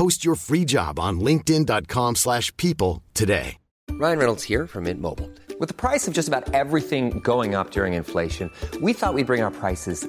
Post your free job on linkedin.com slash people today. Ryan Reynolds here from Mint Mobile. With the price of just about everything going up during inflation, we thought we'd bring our prices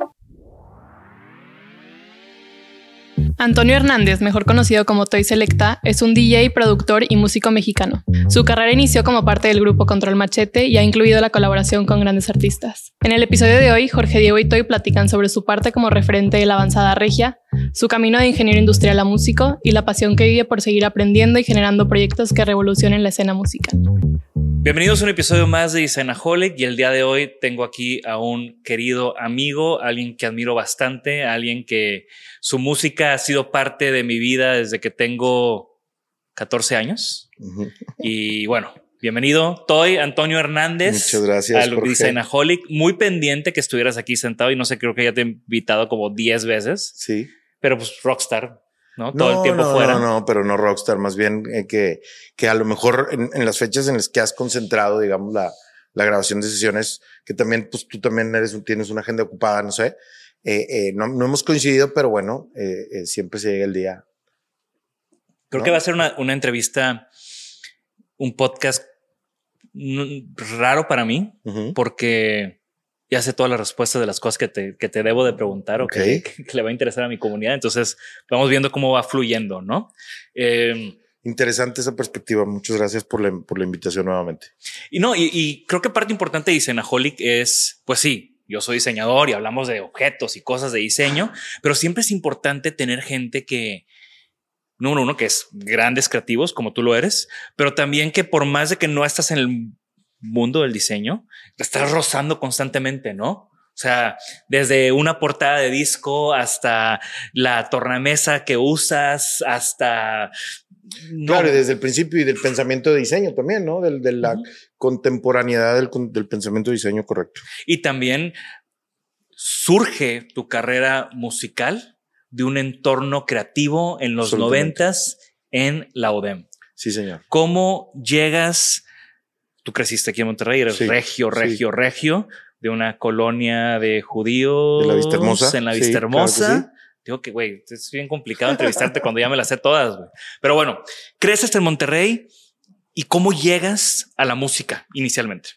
Antonio Hernández, mejor conocido como Toy Selecta, es un DJ, productor y músico mexicano. Su carrera inició como parte del grupo Control Machete y ha incluido la colaboración con grandes artistas. En el episodio de hoy, Jorge Diego y Toy platican sobre su parte como referente de la avanzada regia, su camino de ingeniero industrial a músico y la pasión que vive por seguir aprendiendo y generando proyectos que revolucionen la escena musical. Bienvenidos a un episodio más de Designaholic y el día de hoy tengo aquí a un querido amigo, alguien que admiro bastante, alguien que su música ha sido parte de mi vida desde que tengo 14 años. Y bueno, bienvenido, Toy Antonio Hernández. Muchas gracias, Al. Designaholic. Muy pendiente que estuvieras aquí sentado y no sé, creo que ya te he invitado como 10 veces, Sí. pero pues rockstar, ¿no? Todo el No, tiempo no, fuera. No, no, pero no rockstar, más bien eh, que, que a lo mejor en, en las fechas en las que has concentrado, digamos, la, la grabación de sesiones, que también, pues tú también eres, tienes una agenda ocupada, no sé. eh, eh, no, no hemos coincidido, pero bueno, siempre se llega el día. Creo que va a ser una, una entrevista, un podcast mm, raro para mí, porque ya sé todas las respuestas de las cosas que te, que te debo de preguntar o que, le va a interesar a mi comunidad. Entonces, vamos viendo cómo va fluyendo, ¿no? Eh, Interesante esa perspectiva. Muchas gracias por la, por la invitación nuevamente. y no, y, y creo que parte importante de Diseñaholic es, pues sí, yo soy diseñador y hablamos de objetos y cosas de diseño, pero siempre es importante tener gente que, número uno, que es grandes creativos como tú lo eres, pero también que por más de que no estás en el mundo del diseño, te estás rozando constantemente, ¿no? O sea, desde una portada de disco hasta la tornamesa que usas, hasta... no, Claro, y desde el principio y del pensamiento de diseño también, ¿no? Del, de la contemporaneidad del, del pensamiento de diseño correcto. Y también surge tu carrera musical de un entorno creativo en los noventas en la ODEM. Sí, señor. ¿Cómo llegas? Tú creciste aquí en Monterrey, eres Sí, regio, sí. regio, regio, de una colonia de judíos. De la Vista Hermosa. En la Sí, Vista claro que Hermosa. Digo que, güey, es bien complicado entrevistarte cuando ya me las sé todas, güey. Pero bueno, creces en Monterrey y cómo llegas a la música inicialmente.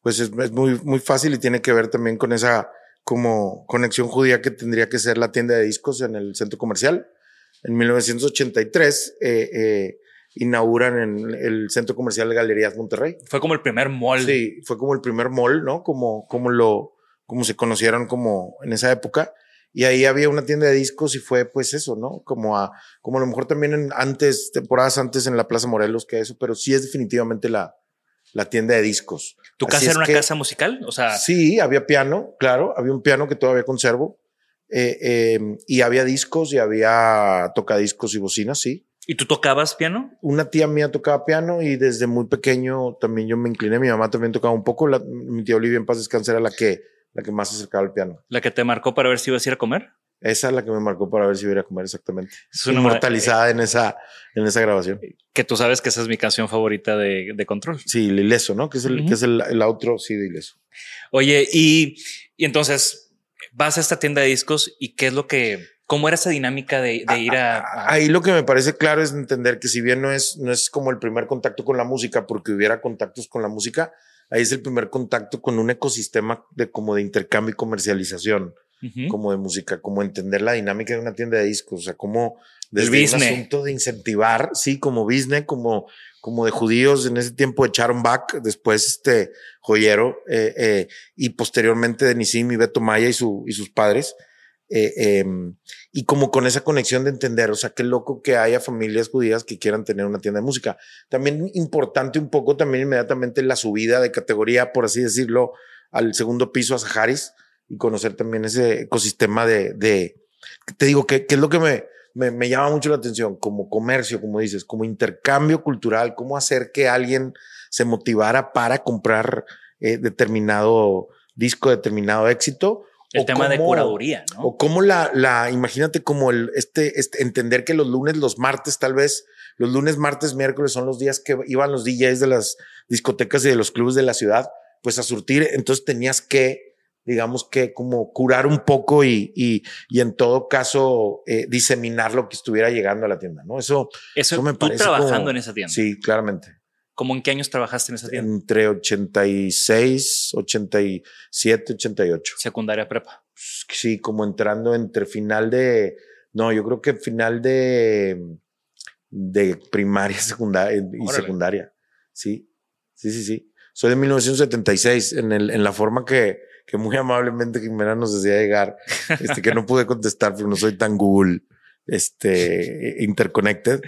Pues es, es muy, muy fácil y tiene que ver también con esa como conexión judía que tendría que ser la tienda de discos en el centro comercial. En 1983 eh, eh, inauguran en el centro comercial Galerías Monterrey. Fue como el primer mall. Sí, fue como el primer mall, ¿no? Como, como lo, como se conocieron como en esa época. Y ahí había una tienda de discos y fue pues eso, ¿no? Como a, como a lo mejor también en antes, temporadas antes en la Plaza Morelos que eso, pero sí es definitivamente la, la tienda de discos. ¿Tu casa era una casa musical? O sea. Sí, había piano, claro, había un piano que todavía conservo. Eh, eh, y había discos y había tocadiscos y bocinas, sí. ¿Y tú tocabas piano? Una tía mía tocaba piano y desde muy pequeño también yo me incliné. Mi mamá también tocaba un poco. mi tía Olivia en paz descanse era la que, la que más se acercaba al piano. ¿La que te marcó para ver si ibas a ir a comer? Esa es la que me marcó para ver si iba a comer exactamente. Es una inmortalizada en esa, en esa grabación. Que tú sabes que esa es mi canción favorita de, de Control. Sí, el Ileso, ¿no? Que es el, que es el, el outro, sí, de Ileso. Oye, y, y entonces vas a esta tienda de discos y qué es lo que ¿Cómo era esa dinámica de, ir a, Ahí lo que me parece claro es entender que si bien no es, no es como el primer contacto con la música, porque hubiera contactos con la música, ahí es el primer contacto con un ecosistema de como de intercambio y comercialización, como de música, como entender la dinámica de una tienda de discos, o sea, como desde el asunto de incentivar, sí, como business, como, como de judíos en ese tiempo echaron back, después este joyero, eh, eh, y posteriormente de Nisim y Beto Maya y, su, y sus padres. Eh, em, y como con esa conexión de entender, o sea, qué loco que haya familias judías que quieran tener una tienda de música. También importante un poco, también inmediatamente la subida de categoría, por así decirlo, al segundo piso a Saharis y conocer también ese ecosistema de, de te digo, que, es lo que me, me, me, llama mucho la atención, como comercio, como dices, como intercambio cultural, cómo hacer que alguien se motivara para comprar eh, determinado disco, determinado éxito el tema de curaduría, ¿no? O cómo la, la, imagínate como el, este, este, entender que los lunes, los martes, tal vez, los lunes, martes, miércoles son los días que iban los DJs de las discotecas y de los clubes de la ciudad, pues a surtir. Entonces tenías que, digamos que como curar un poco y, y, y en todo caso eh, diseminar lo que estuviera llegando a la tienda, ¿no? Eso, eso, me parece. trabajando en esa tienda. Sí, claramente. ¿Cómo en qué años trabajaste en esa tienda? Entre 86, 87, 88. Secundaria prepa. Sí, como entrando entre final de, no, yo creo que final de, de primaria secundaria, y secundaria. Sí, sí, sí, sí. Soy de 1976, en, el, en la forma que, que muy amablemente Jimena nos decía llegar, este, que no pude contestar porque no soy tan Google, este, interconnected.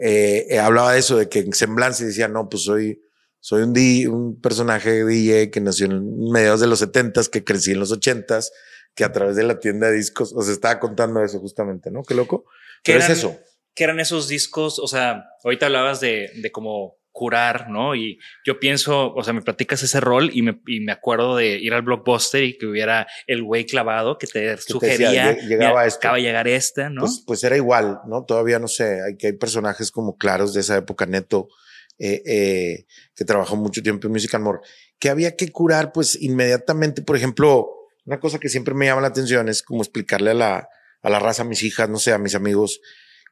Eh, eh, hablaba de eso, de que en semblanza decía, no, pues soy, soy un, un personaje DJ que nació en mediados de los setentas, que crecí en los ochentas, que a través de la tienda de discos, os estaba contando eso justamente, ¿no? Qué loco. ¿Qué es eso? ¿Qué eran esos discos? O sea, ahorita hablabas de, de como curar, ¿no? Y yo pienso, o sea, me platicas ese rol y me, y me acuerdo de ir al blockbuster y que hubiera el güey clavado que te sugería. llegaba esto. Acaba de llegar esta, ¿no? Pues, pues, era igual, ¿no? Todavía no sé, hay que hay personajes como claros de esa época, neto, eh, eh, que trabajó mucho tiempo en Music and More, que había que curar, pues inmediatamente, por ejemplo, una cosa que siempre me llama la atención es como explicarle a la, a la raza, a mis hijas, no sé, a mis amigos,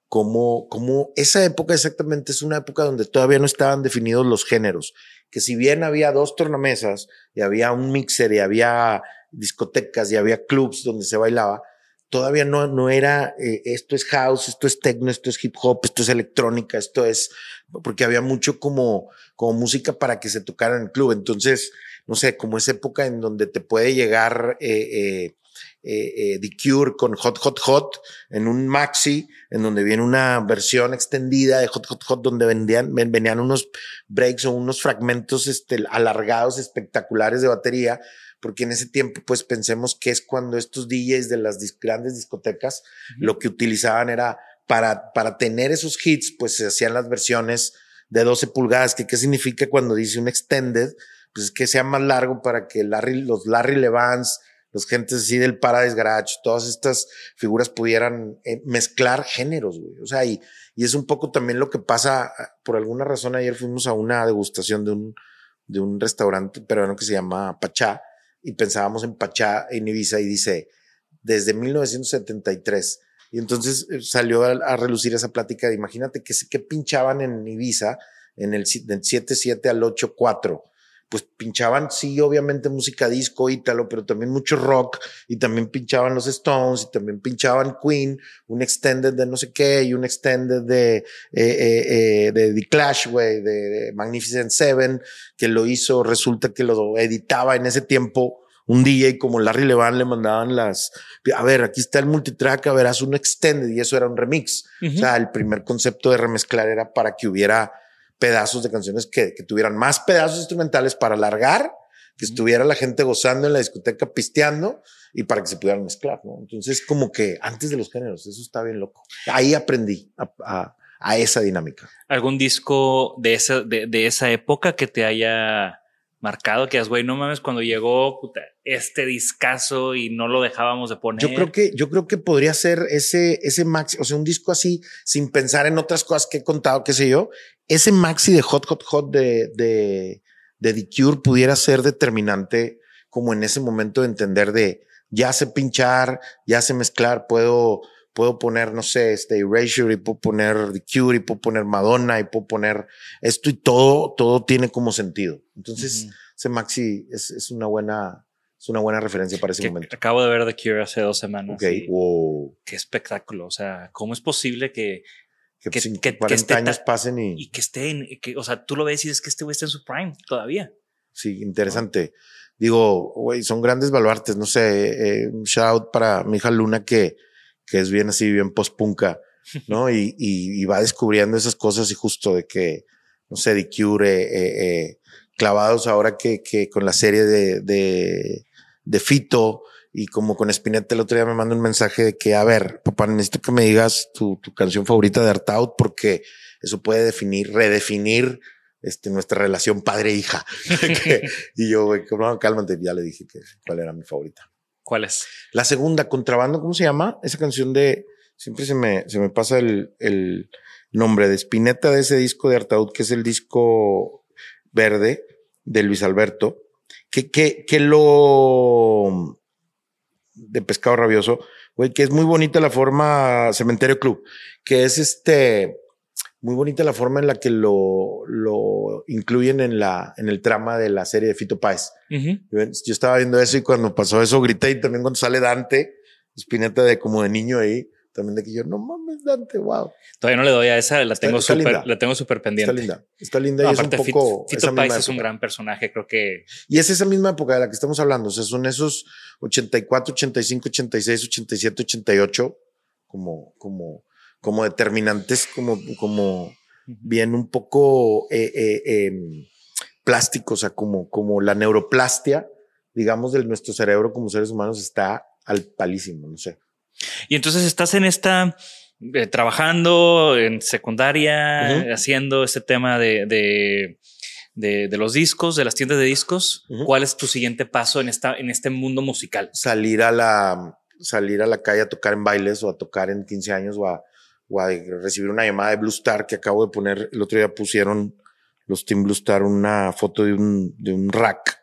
como, como esa época exactamente es una época donde todavía no estaban definidos los géneros, que si bien había dos tornamesas y había un mixer y había discotecas y había clubs donde se bailaba, todavía no, no era eh, esto es house, esto es techno, esto es hip hop, esto es electrónica, esto es, porque había mucho como, como música para que se tocara en el club. Entonces, no sé, como esa época en donde te puede llegar eh, eh, eh, eh, The Cure con Hot Hot Hot en un maxi, en donde viene una versión extendida de Hot Hot Hot, donde vendían, venían unos breaks o unos fragmentos este, alargados espectaculares de batería, porque en ese tiempo, pues pensemos que es cuando estos DJs de las grandes discotecas lo que utilizaban era para, para tener esos hits, pues se hacían las versiones de 12 pulgadas, que qué significa cuando dice un extended, pues que sea más largo para que Larry, los Larry Levans, gentes así del Paradise Garage, todas estas figuras pudieran eh, mezclar géneros, güey. O sea, y, y es un poco también lo que pasa, ah, por alguna razón ayer fuimos a una degustación de un, de un restaurante peruano que se llama Pachá y pensábamos en Pachá en Ibiza y dice, desde 1973. Y entonces eh, salió a, relucir esa plática de imagínate que, que pinchaban en Ibiza en el del 7-7 al 8-4 pues pinchaban, sí, obviamente música disco, ítalo, pero también mucho rock, y también pinchaban los Stones, y también pinchaban Queen, un extended de no sé qué, y un extended de, eh, eh, eh, de The Clash, güey, de, Magnificent Seven, que lo hizo, resulta que lo editaba en ese tiempo un DJ como Larry Levan le mandaban las, a ver, aquí está el multitrack, a ver, haz un extended y eso era un remix. O sea, el primer concepto de remezclar era para que hubiera pedazos de canciones que, que tuvieran más pedazos instrumentales para alargar, que estuviera la gente gozando en la discoteca pisteando y para que se pudieran mezclar, ¿no? Entonces, como que antes de los géneros, eso está bien loco. Ahí aprendí a, a, a esa dinámica. ¿Algún disco de esa, de, de esa época que te haya marcado? Que es, güey, no mames, cuando llegó puta, este discazo y no lo dejábamos de poner. Yo creo que, yo creo que podría ser ese, ese maxi, o sea, un disco así, sin pensar en otras cosas que he contado, qué sé yo. Ese maxi de Hot, Hot, Hot de, de, de The Cure pudiera ser determinante como en ese momento de entender de ya sé pinchar, ya sé mezclar, puedo, puedo poner, no sé, este Erasure y puedo poner The Cure y puedo poner Madonna y puedo poner esto y todo, todo tiene como sentido. Entonces, uh -huh. ese maxi es, es, una buena, es una buena referencia para ese que momento. Acabo de ver The Cure hace dos semanas. Ok, wow. Qué espectáculo. O sea, ¿cómo es posible que, que, que, que, 40 que años pasen y... y que esté en, que, o sea, tú lo ves y es que este güey está en su prime todavía. Sí, interesante. ¿no? Digo, güey, son grandes baluartes, no sé, eh, un shout out para mi hija Luna que, que es bien así, bien post-punka, ¿no? y, y, y, va descubriendo esas cosas y justo de que, no sé, de Cure, eh, eh, clavados ahora que, que con la serie de, de, de Fito y como con Spinetta el otro día me manda un mensaje de que, a ver, papá, necesito que me digas tu, tu canción favorita de Art Out porque eso puede definir, redefinir este, nuestra relación padre-hija. y yo, güey, no, cálmate, ya le dije que cuál era mi favorita. ¿Cuál es? La segunda, Contrabando, ¿cómo se llama? Esa canción de, siempre se me, se me pasa el, el nombre de Spinetta de ese disco de Artaud, que es el disco verde de Luis Alberto, que, que, que lo, de Pescado Rabioso, güey, que es muy bonita la forma Cementerio Club, que es este, muy bonita la forma en la que lo, lo incluyen en la, en el trama de la serie de Fito Páez. Uh -huh. yo, estaba viendo eso y cuando pasó eso grité y también cuando sale Dante, Spinetta de como de niño ahí, también de que yo, no mames, Dante, wow. Todavía no le doy a esa, la tengo súper, la tengo súper pendiente. Está linda, está linda no, y es un poco. Fito, Fito Páez es un gran personaje, creo que. Y es esa misma época de la que estamos hablando, o sea, son esos 84, 85, 86, 87, 88, como, como, como determinantes, como, como bien un poco eh, eh, eh, plásticos, o sea, como, como la neuroplastia, digamos, de nuestro cerebro como seres humanos está al palísimo, no sé. Y entonces estás en esta, eh, trabajando en secundaria, uh -huh. haciendo este tema de, de, de, de, los discos, de las tiendas de discos. Uh -huh. ¿Cuál es tu siguiente paso en, esta, en este mundo musical? Salir a la, salir a la calle a tocar en bailes o a tocar en 15 años o a, o a recibir una llamada de Blue Star que acabo de poner. El otro día pusieron los Team Blue Star una foto de un, de un rack.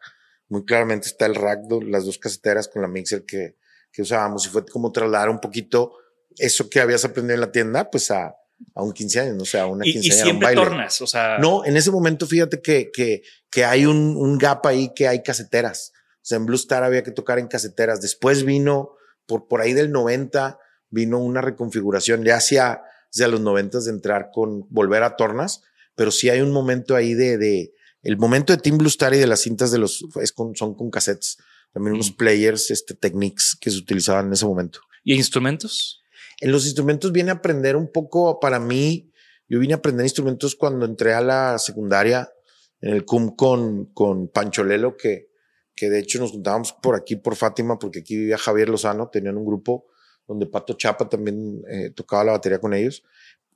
Muy claramente está el rack, las dos caseteras con la mixer que, que usábamos y fue como trasladar un poquito eso que habías aprendido en la tienda, pues a, a un 15 años, o sea, a una quinceañera. Y, y siempre un baile. tornas, o sea. No, en ese momento fíjate que, que, que hay un, un gap ahí que hay caseteras. O sea, en Blue Star había que tocar en caseteras. Después vino, por, por ahí del 90, vino una reconfiguración ya hacia, hacia los 90 de entrar con volver a tornas, pero sí hay un momento ahí de, de el momento de Team Blue Star y de las cintas de los, es con, son con cassettes también unos players, este, techniques que se utilizaban en ese momento. ¿Y instrumentos? En los instrumentos viene a aprender un poco, para mí, yo vine a aprender instrumentos cuando entré a la secundaria en el CUM con, con Pancho Lelo, que, que de hecho nos juntábamos por aquí, por Fátima, porque aquí vivía Javier Lozano, tenían un grupo donde Pato Chapa también eh, tocaba la batería con ellos.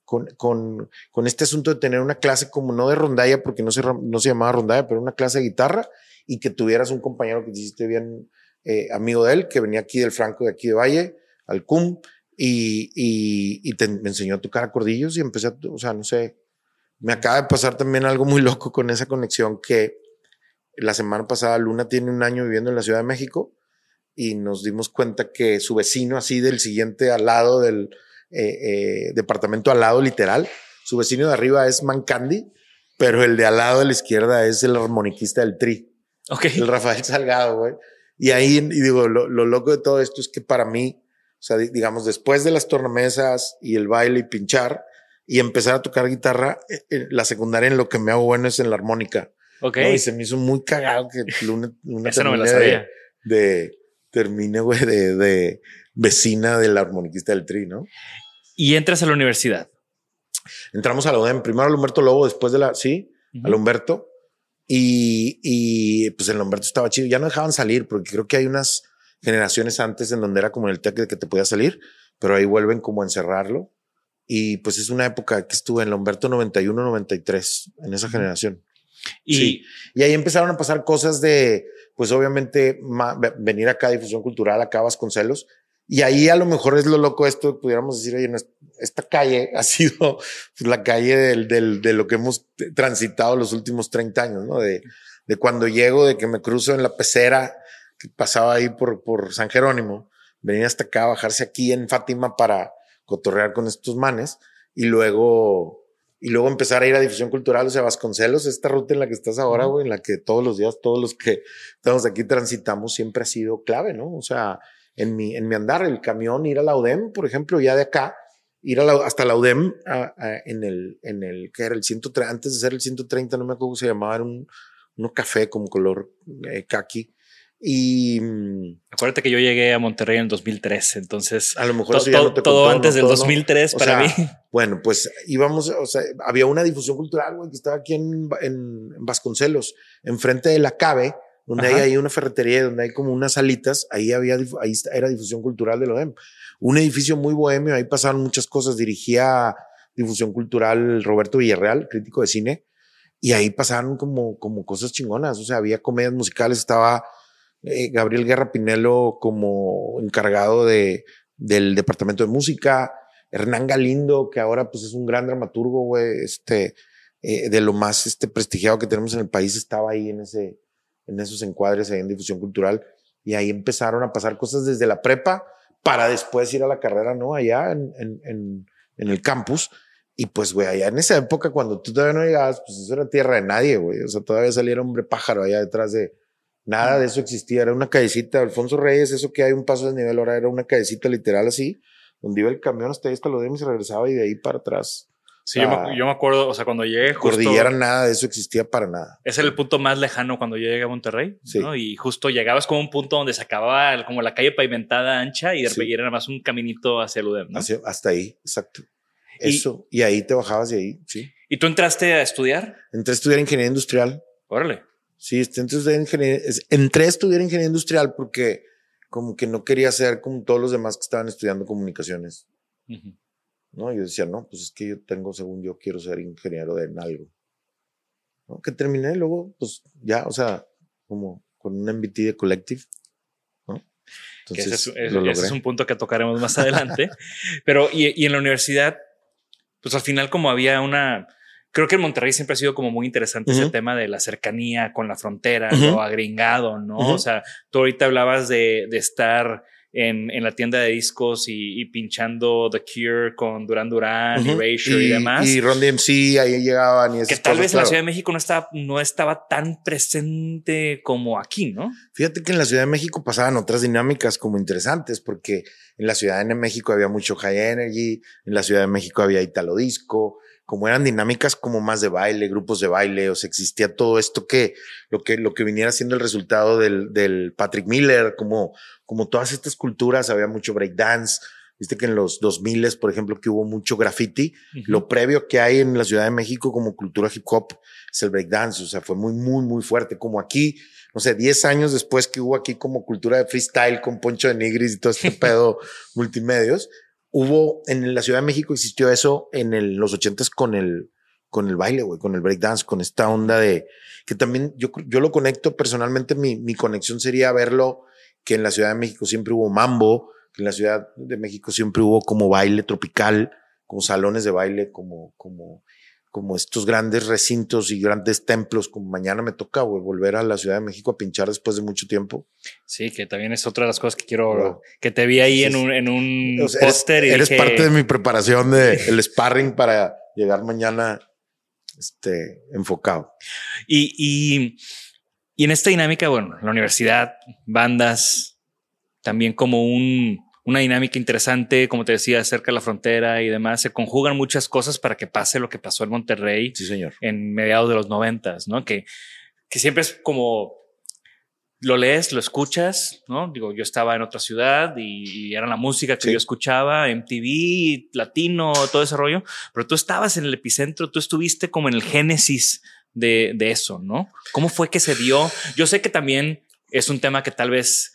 Con, con, con este asunto de tener una clase como no de rondalla, porque no se, no se llamaba rondalla, pero una clase de guitarra y que tuvieras un compañero que te hiciste bien eh, amigo de él, que venía aquí del Franco, de aquí de Valle, al CUM, y, y, y te, me enseñó a tocar acordillos y empecé a, o sea, no sé, me acaba de pasar también algo muy loco con esa conexión que la semana pasada Luna tiene un año viviendo en la Ciudad de México y nos dimos cuenta que su vecino así del siguiente al lado del eh, eh, departamento al lado literal, su vecino de arriba es Mancandi, pero el de al lado de la izquierda es el armoniquista del Tri. Okay. El Rafael Salgado, güey. Y ahí, y digo, lo, lo, loco de todo esto es que para mí, o sea, digamos, después de las tornamesas y el baile y pinchar y empezar a tocar guitarra, eh, la secundaria en lo que me hago bueno es en la armónica. Ok. ¿no? Y se me hizo muy cagado que Luna, Luna Esa no me la sabía. De, de termine, güey, de, de vecina del armoniquista del Tri, ¿no? Y entras a la universidad. Entramos a la UDEM, primero al Humberto Lobo, después de la, sí, al Humberto. Y, y pues el Humberto estaba chido. Ya no dejaban salir porque creo que hay unas generaciones antes en donde era como el TEC de que te podía salir, pero ahí vuelven como a encerrarlo. Y pues es una época que estuve en el Humberto 91, 93, en esa generación. Y, Sí. Y ahí empezaron a pasar cosas de, pues obviamente, venir acá a difusión cultural, acá a Vasconcelos. Y ahí a lo mejor es lo loco esto, pudiéramos decir, oye, no esta calle ha sido la calle del, del- de lo que hemos transitado los últimos 30 años, ¿no? De, de cuando llego, de que me cruzo en la pecera, que pasaba ahí por, por San Jerónimo, venir hasta acá, bajarse aquí en Fátima para cotorrear con estos manes y luego y luego empezar a ir a difusión cultural, o sea, Vasconcelos, esta ruta en la que estás ahora, güey, en la que todos los días, todos los que estamos aquí transitamos, siempre ha sido clave, ¿no? O sea, en mi, en mi andar, el camión, ir a la UDEM, por ejemplo, ya de acá, ir a la- hasta la UDEM a- a- en el, en el, que era el 130, antes de ser el 130, no me acuerdo cómo se llamaba, era un, uno café como color eh, kaki. Y mm, acuérdate que yo llegué a Monterrey en el 2003, entonces a lo mejor to- to- no te todo contó, antes ¿no? del Todo, ¿no? 2003 O para sea, mí. Bueno, pues íbamos, o sea, había una difusión cultural, güey, que estaba aquí en, en, en Vasconcelos, enfrente de la Cabe, donde Ajá. hay ahí una ferretería, donde hay como unas salitas, ahí había, ahí era difusión cultural de la OEM. Un edificio muy bohemio, ahí pasaron muchas cosas, dirigía difusión cultural Roberto Villarreal, crítico de cine, y ahí pasaron como, como cosas chingonas, o sea, había comedias musicales, estaba eh, Gabriel Guerra Pinelo como encargado de, del departamento de música, Hernán Galindo, que ahora pues es un gran dramaturgo, güey, este, eh, de lo más este, prestigiado que tenemos en el país, estaba ahí en, ese, en esos encuadres, ahí en difusión cultural, y ahí empezaron a pasar cosas desde la prepa para después ir a la carrera, ¿no? Allá en, en, el campus. Y pues, güey, allá en esa época, cuando tú todavía no llegabas, pues eso era tierra de nadie, güey. O sea, todavía salía el hombre pájaro allá detrás de, Nada de eso existía, era una callecita, Alfonso Reyes, eso que hay un paso de nivel ahora era una callecita literal así, donde iba el camión hasta ahí, hasta lo de y se regresaba y de ahí para atrás. Sí, yo, me, yo me acuerdo, o sea, cuando llegué justo... Cordillera, nada de eso existía para nada. Ese era el punto más lejano cuando yo llegué a Monterrey, Sí. ¿no? Y justo llegabas como un punto donde se acababa como la calle pavimentada ancha y de Sí. repente era más un caminito hacia el UDEM, ¿no? Así- hasta ahí, exacto. Y- Eso, y, ahí te bajabas de ahí, sí. ¿Y tú entraste a estudiar? Entré a estudiar ingeniería industrial. Órale. Sí, este, entré a estudiar ingeniería, entré a estudiar ingeniería industrial porque como que no quería ser como todos los demás que estaban estudiando comunicaciones. Ujú. ¿No? Yo decía, no, pues es que yo tengo, según yo, quiero ser ingeniero de en algo. ¿no? Que terminé luego, pues ya, o sea, como con un MBT de Collective, ¿no? Que ese, es, Entonces, lo ese es un punto que tocaremos más adelante. Pero, y, y en la universidad, pues al final, como había una. Creo que en Monterrey siempre ha sido como muy interesante ese Ujú. tema de la cercanía con la frontera, Ujú. lo agringado, ¿no? Ujú. O sea, tú ahorita hablabas de, de estar en, en la tienda de discos y, y pinchando The Cure con Duran Duran y Ujú. Erasure y, demás. Y Ron DMC, ahí llegaban y que esas tal cosas, vez en la. Ciudad de México no estaba, no estaba tan presente como aquí, ¿no? Fíjate que en la Ciudad de México pasaban otras dinámicas como interesantes, porque en la Ciudad de México había mucho high energy, en la Ciudad de México había italo disco, como eran dinámicas como más de baile, grupos de baile, o sea, existía todo esto que lo que, lo que viniera siendo el resultado del, del Patrick Miller, como, como todas estas culturas, había mucho breakdance. Viste que en los 2000, por ejemplo, que hubo mucho graffiti. Lo previo que hay en la Ciudad de México como cultura hip hop es el breakdance. O sea, fue muy, muy, muy fuerte. Como aquí, no sé, 10 años después que hubo aquí como cultura de freestyle con Poncho de Nigris y todo este pedo multimedios, hubo en la Ciudad de México existió eso en los ochentas con el, con el baile, güey, con el breakdance, con esta onda de que también yo, yo lo conecto personalmente. Mi, mi conexión sería verlo que en la Ciudad de México siempre hubo mambo, que en la Ciudad de México siempre hubo como baile tropical, como salones de baile, como, como, como estos grandes recintos y grandes templos, como mañana me toca volver a la Ciudad de México a pinchar después de mucho tiempo. Sí, que también es otra de las cosas que quiero, Wow. que te vi ahí Sí, en un, en un O sea, eres, póster eres parte de mi preparación de el sparring para llegar mañana este, enfocado. Y, y, y en esta dinámica, bueno, la universidad, bandas, también como un, una dinámica interesante, como te decía, cerca de la frontera y demás, se conjugan muchas cosas para que pase lo que pasó en Monterrey Sí, señor. en mediados de los noventas, ¿no? Que, que siempre es como lo lees, lo escuchas, ¿no? Digo, yo estaba en otra ciudad y, era la música que yo escuchaba, MTV, latino, todo ese rollo, pero tú estabas en el epicentro, tú estuviste como en el génesis de, de eso, ¿no? ¿Cómo fue que se dio? Yo sé que también es un tema que tal vez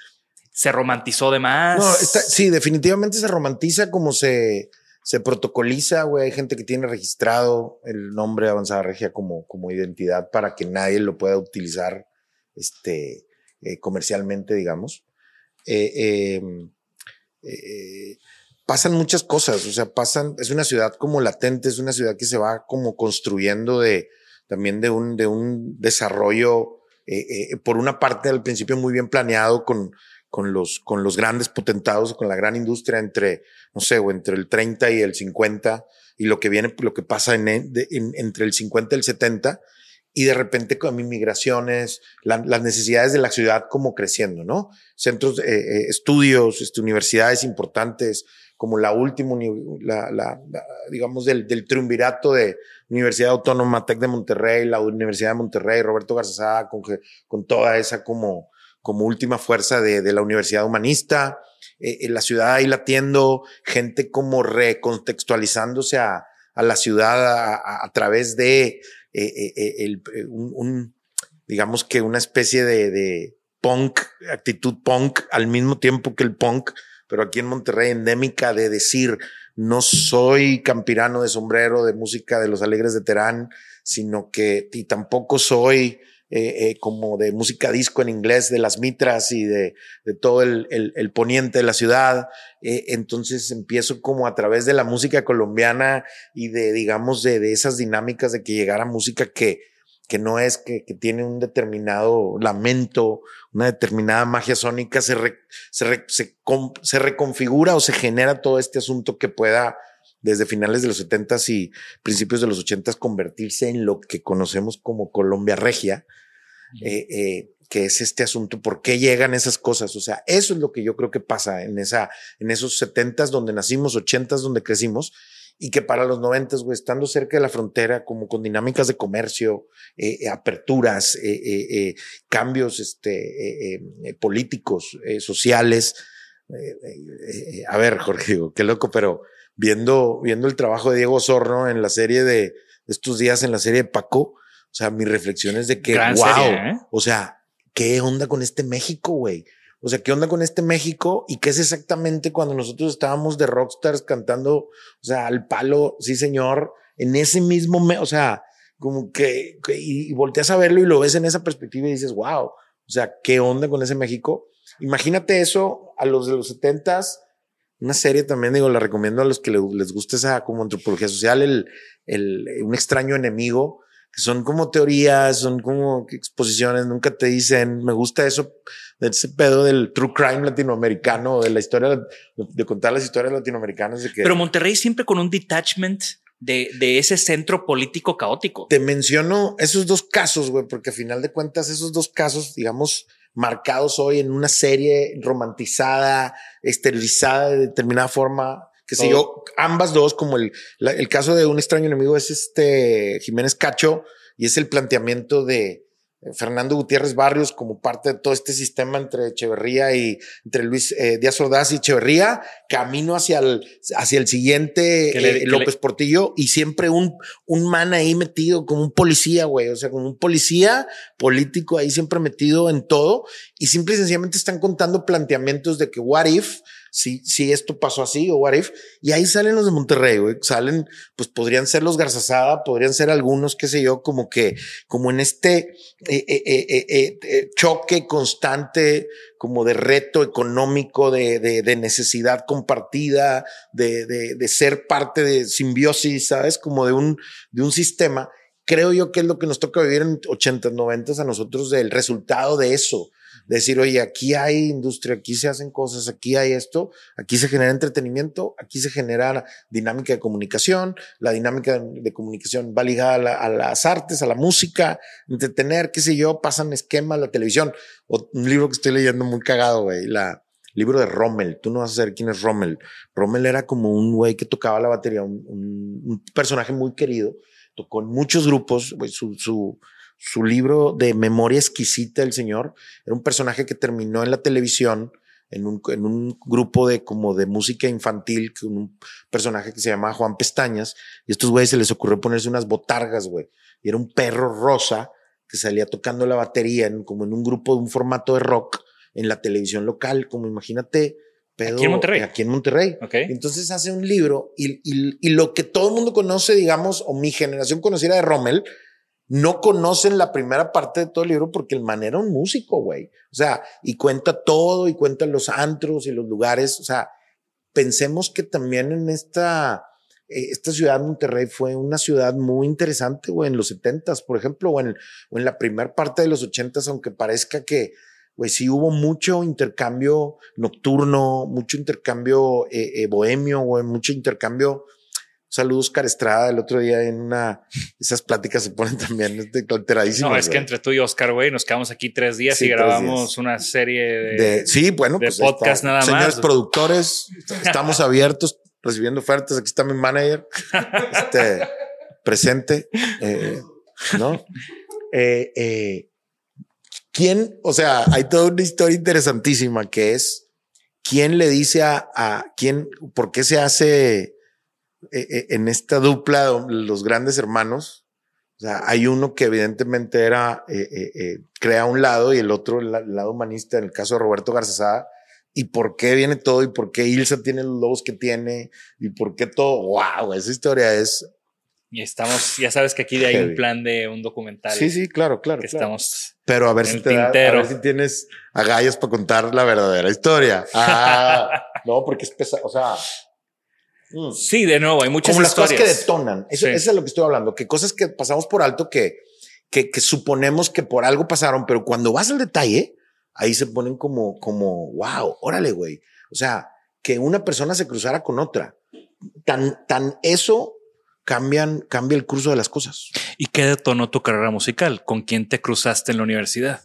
se romantizó de más. No, sí, definitivamente se romantiza como se, se protocoliza, güey. Hay gente que tiene registrado el nombre de Avanzada Regia como, como identidad para que nadie lo pueda utilizar este, eh, comercialmente, digamos. Eh, em, eh, pasan muchas cosas, o sea, pasan, es una ciudad como latente, es una ciudad que se va como construyendo de, también de un, de un desarrollo, por una parte al principio muy bien planeado con, con los, con los grandes potentados, con la gran industria entre, no sé, o entre el 30 y el 50, y lo que viene, lo que pasa en, entre el 50 y el 70, y de repente con inmigraciones, las necesidades de la ciudad como creciendo, ¿no? Centros, eh, eh, estudios, este, universidades importantes, como la última, la, la, digamos, del, del, triunvirato de Universidad Autónoma TEC de Monterrey, la Universidad de Monterrey, Roberto Garzazada, con, con toda esa como, como última fuerza de, de la Universidad Humanista, eh, la ciudad ahí latiendo, gente como recontextualizándose a, a la ciudad a, a través de eh, eh, eh, el, un, digamos que una especie de, de, punk, actitud punk al mismo tiempo que el punk, pero aquí en Monterrey endémica de decir, no soy campirano de sombrero de música de los alegres de Terán, sino que y tampoco soy eh, eh, como de música disco en inglés de las mitras y de, todo el, poniente de la ciudad. Eh, entonces empiezo como a través de la música colombiana y de, digamos, de, esas dinámicas de que llegara música que, que no es que, tiene un determinado lamento, una determinada magia sónica, se, se, se, reconfigura o se genera todo este asunto que pueda desde finales de los setentas y principios de los ochentas convertirse en lo que conocemos como Colombia Regia, eh, eh, que es este asunto, ¿por qué llegan esas cosas? O sea, eso es lo que yo creo que pasa en, esa, en esos setentas donde nacimos, ochentas donde crecimos, y que para los noventas, güey, estando cerca de la frontera, como con dinámicas de comercio, eh, eh aperturas, eh, cambios este, políticos, sociales. a ver, Jorge, qué loco, pero viendo, viendo el trabajo de Diego Osorno en la serie de estos días, en la serie de Paco, o sea, mi reflexión es de que, wow, ¿eh? o sea, ¿qué onda con este México, güey? O sea, ¿qué onda con este México? Y qué es exactamente cuando nosotros estábamos de rockstars cantando, o sea, al palo, sí, señor, en ese mismo, me o sea, como que, y, volteas a verlo y lo ves en esa perspectiva y dices, wow, o sea, ¿qué onda con ese México? Imagínate eso a los de los setentas, una serie también, digo, la recomiendo a los que les guste esa como antropología social, el, el, un extraño enemigo, que son como teorías, son como exposiciones, nunca te dicen, me gusta eso, de ese pedo del true crime latinoamericano, de la historia, de contar las historias latinoamericanas. De que, Pero Monterrey siempre con un detachment de, de, ese centro político caótico. Te menciono esos dos casos, güey, porque a final de cuentas esos dos casos, digamos, marcados hoy en una serie romantizada, esterilizada de determinada forma. Que yo, ambas dos, como el, el caso de un extraño enemigo es este Jiménez Cacho y es el planteamiento de, Fernando Gutiérrez Barrios como parte de todo este sistema entre Echeverría y entre Luis eh, Díaz Ordaz y Echeverría, camino hacia el, hacia el siguiente eh, López Portillo y siempre un, un man ahí metido como un policía, güey, o sea, como un policía político ahí siempre metido en todo y simple y sencillamente están contando planteamientos de que what if si, si esto pasó así o what if. Y ahí salen los de Monterrey, güey. Salen, pues podrían ser los Garzazada, podrían ser algunos, qué sé yo, como que, como en este eh, eh, eh, choque constante, como de reto económico, de, de, de necesidad compartida, de, de, ser parte de simbiosis, ¿sabes? Como de un, de un sistema creo yo que es lo que nos toca vivir en 80, 90 a nosotros del resultado de eso decir, oye, aquí hay industria, aquí se hacen cosas, aquí hay esto, aquí se genera entretenimiento, aquí se genera dinámica de comunicación, la dinámica de, comunicación va ligada a, las artes, a la música, entretener, qué sé yo, pasan esquemas, la televisión. O un libro que estoy leyendo muy cagado, güey, la libro de Rommel. Tú no vas a saber quién es Rommel. Rommel era como un güey que tocaba la batería, un, un, personaje muy querido, tocó en muchos grupos, su, su su libro de memoria exquisita del señor. Era un personaje que terminó en la televisión en un, en un grupo de como de música infantil, con un personaje que se llamaba Juan Pestañas, y estos güeyes se les ocurrió ponerse unas botargas, güey. Y era un perro rosa que salía tocando la batería en, como en un grupo de un formato de rock en la televisión local, como imagínate. Pedo, Aquí en Monterrey. Aquí en Monterrey. Entonces hace un libro y, y, y lo que todo el mundo conoce, digamos, o mi generación conociera de Rommel, no conocen la primera parte de todo el libro porque el man era un músico, güey. O sea, y cuenta todo y cuenta los antros y los lugares. O sea, pensemos que también en esta, eh, esta ciudad Monterrey fue una ciudad muy interesante, güey, en los setentas, por ejemplo, o en, o en la primera parte de los ochentas, aunque parezca que, güey, sí hubo mucho intercambio nocturno, mucho intercambio eh, eh, bohemio, güey, mucho intercambio. Saludos, Oscar Estrada, el otro día en una, esas pláticas se ponen también alteradísimas. No, es que entre tú y Oscar, güey, nos quedamos aquí tres días Sí, y grabamos días. una serie de. de, sí, bueno, de pues podcast nada Señores más. productores, estamos abiertos, recibiendo ofertas. Aquí está mi manager, este presente, eh, ¿no? Eh, eh, ¿Quién? O sea, hay toda una historia interesantísima que es quién le dice a, a quién, por qué se hace eh, en esta dupla los grandes hermanos. O sea, hay uno que evidentemente era, eh, eh, eh, crea un lado y el otro el, el lado humanista, en el caso de Roberto Garzazada. ¿Y por qué viene todo? ¿Y por qué Ilsa tiene los lobos que tiene? ¿Y por qué todo? ¡Wow! Esa historia es... Y estamos, ya sabes que aquí hay Heavy. un plan de un documental. Sí, sí, claro, claro. Que claro. estamos. Pero a ver si te da- a ver si tienes agallas para contar la verdadera historia. Ah, no, porque es pesado. O sea, mm. Sí, de nuevo, hay muchas como las cosas que detonan. Eso, Sí. eso es lo que estoy hablando, que cosas que pasamos por alto que, que, que suponemos que por algo pasaron, pero cuando vas al detalle, ahí se ponen como, como, wow, órale, güey. O sea, que una persona se cruzara con otra. Tan, tan eso cambian, cambia el curso de las cosas. ¿Y qué detonó tu carrera musical? ¿Con quién te cruzaste en la universidad?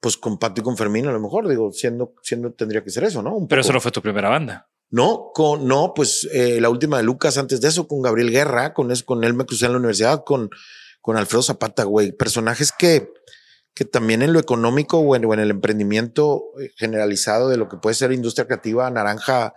Pues con Pato y con Fermín, a lo mejor, digo, siendo, siendo, tendría que ser eso, ¿no? Un Pero poco. eso no fue tu primera banda. No, con, no, pues eh, la última de Lucas antes de eso, con Gabriel Guerra, con eso, con él me crucé en la universidad, con, con Alfredo Zapata, güey. Personajes que, que también en lo económico o en, o en el emprendimiento eh, generalizado de lo que puede ser industria creativa naranja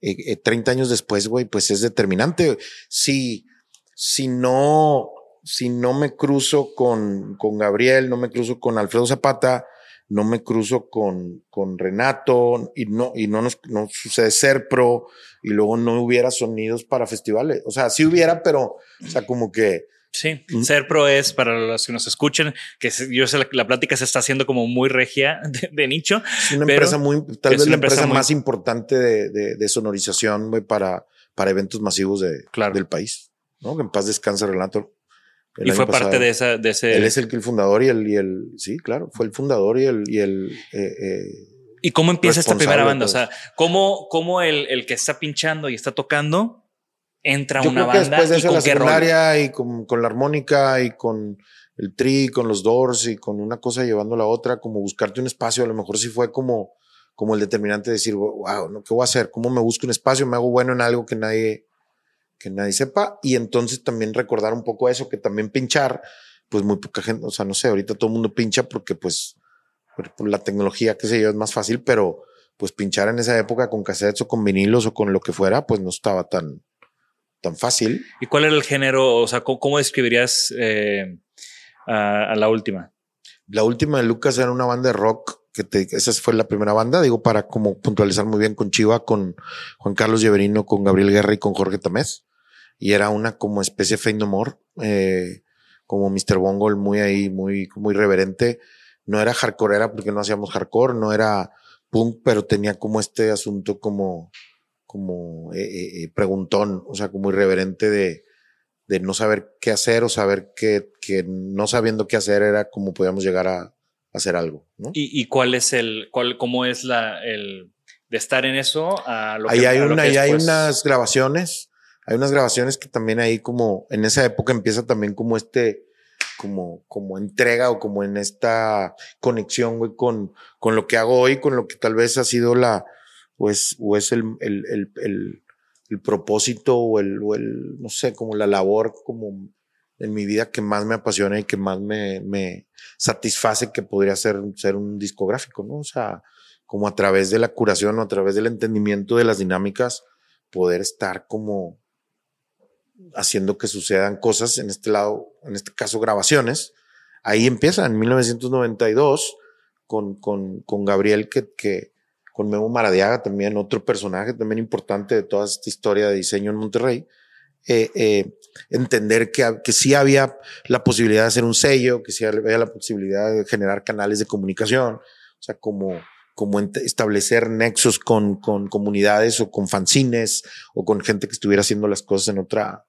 eh, eh, 30 años después, güey, pues es determinante. Si, si no, si no me cruzo con, con Gabriel, no me cruzo con Alfredo Zapata, no me cruzo con, con Renato y no, y no nos no sucede ser pro y luego no hubiera sonidos para festivales. O sea, sí hubiera, pero, o sea, como que Sí, Mm. Ser Pro es para los que nos escuchen, que yo sé la, la plática se está haciendo como muy regia de, de nicho. es una empresa muy, tal vez la empresa más importante de, de, de sonorización, para, para eventos masivos de, Claro. del país. ¿no? Que en paz descanse Renato. El y fue parte pasado. de esa, de ese. Él es el, el fundador y el, y el, sí, claro, fue el fundador y el, y el, eh, eh, ¿Y cómo empieza esta primera banda? O sea, ¿cómo, cómo el, el que está pinchando y está tocando entra a Yo una creo que banda después de y eso con la secundaria y con, con la armónica y con el tri, con los doors y con una cosa llevando a la otra, como buscarte un espacio, a lo mejor sí fue como, como el determinante de decir, wow, ¿no? ¿qué voy a hacer? ¿Cómo me busco un espacio? ¿Me hago bueno en algo que nadie, que nadie sepa? Y entonces también recordar un poco eso, que también pinchar, pues muy poca gente, o sea, no sé, ahorita todo el mundo pincha porque pues por, la tecnología, qué sé yo, es más fácil, pero pues pinchar en esa época con cassettes o con vinilos o con lo que fuera, pues no estaba tan, tan fácil. ¿Y cuál era el género? O sea, ¿cómo, cómo describirías eh, a, a la última? La última de Lucas era una banda de rock, que te- esa fue la primera banda, digo, para como puntualizar muy bien con Chiva, con Juan Carlos Lleverino, con Gabriel Guerra y con Jorge Tamés. Y era una como especie de Fade No More, eh, como Mr. Bongo, muy ahí, muy, muy reverente. No era hardcore, era porque no hacíamos hardcore, no era punk, pero tenía como este asunto como, como eh, eh, eh, preguntón, o sea, como irreverente de, de no saber qué hacer o saber que, que no sabiendo qué hacer era como podíamos llegar a, hacer algo. ¿no? ¿Y, y cuál es el, cuál, cómo es la, el de estar en eso a lo ahí que hay, a lo una, que ahí hay unas grabaciones, hay unas grabaciones que también ahí como en esa época empieza también como este, como, como entrega o como en esta conexión, güey, con, con lo que hago hoy, con lo que tal vez ha sido la, pues, o es el, el, el, el, el propósito o el, o el, no sé, como la labor como en mi vida que más me apasiona y que más me, me satisface que podría ser, ser un discográfico, ¿no? O sea, como a través de la curación o a través del entendimiento de las dinámicas, poder estar como haciendo que sucedan cosas, en este lado, en este caso grabaciones. Ahí empieza en 1992 con, con, con Gabriel, que, que, con Memo Maradiaga también, otro personaje también importante de toda esta historia de diseño en Monterrey. Eh, eh, entender que, que sí había la posibilidad de hacer un sello, que sí había la posibilidad de generar canales de comunicación, o sea, como, como establecer nexos con, con comunidades o con fanzines o con gente que estuviera haciendo las cosas en otra,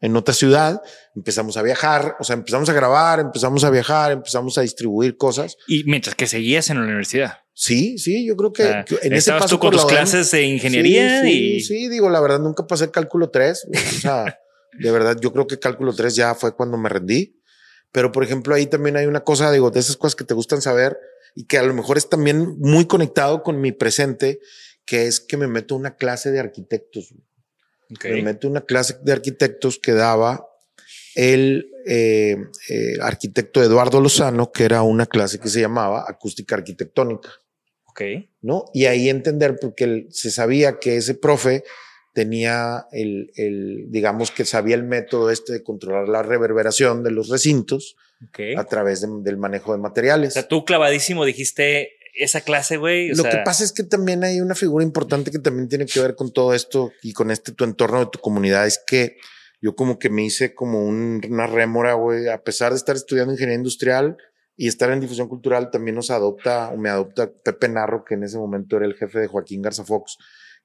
en otra ciudad, empezamos a viajar, o sea, empezamos a grabar, empezamos a viajar, empezamos a distribuir cosas. Y mientras que seguías en la universidad. Sí, sí, yo creo que, en ese paso tú con tus clases de ingeniería sí, y sí, digo, la verdad nunca pasé cálculo 3, o sea, de verdad yo creo que cálculo 3 ya fue cuando me rendí. Pero por ejemplo, ahí también hay una cosa, digo, de esas cosas que te gustan saber y que a lo mejor es también muy conectado con mi presente, que es que me meto a una clase de arquitectos. Me meto una clase de arquitectos que daba el eh, eh, arquitecto Eduardo Lozano, que era una clase que se llamaba acústica arquitectónica. Ok. ¿No? Y ahí entender, porque se sabía que ese profe tenía el, el, digamos que sabía el método este de controlar la reverberación de los recintos a través del manejo de materiales. O sea, tú clavadísimo dijiste, esa clase, güey. Lo que pasa es que también hay una figura importante que también tiene que ver con todo esto y con este tu entorno de tu comunidad. Es que yo como que me hice como una rémora, güey. A pesar de estar estudiando ingeniería industrial y estar en difusión cultural, también nos adopta o me adopta Pepe Narro, que en ese momento era el jefe de Joaquín Garza Fox,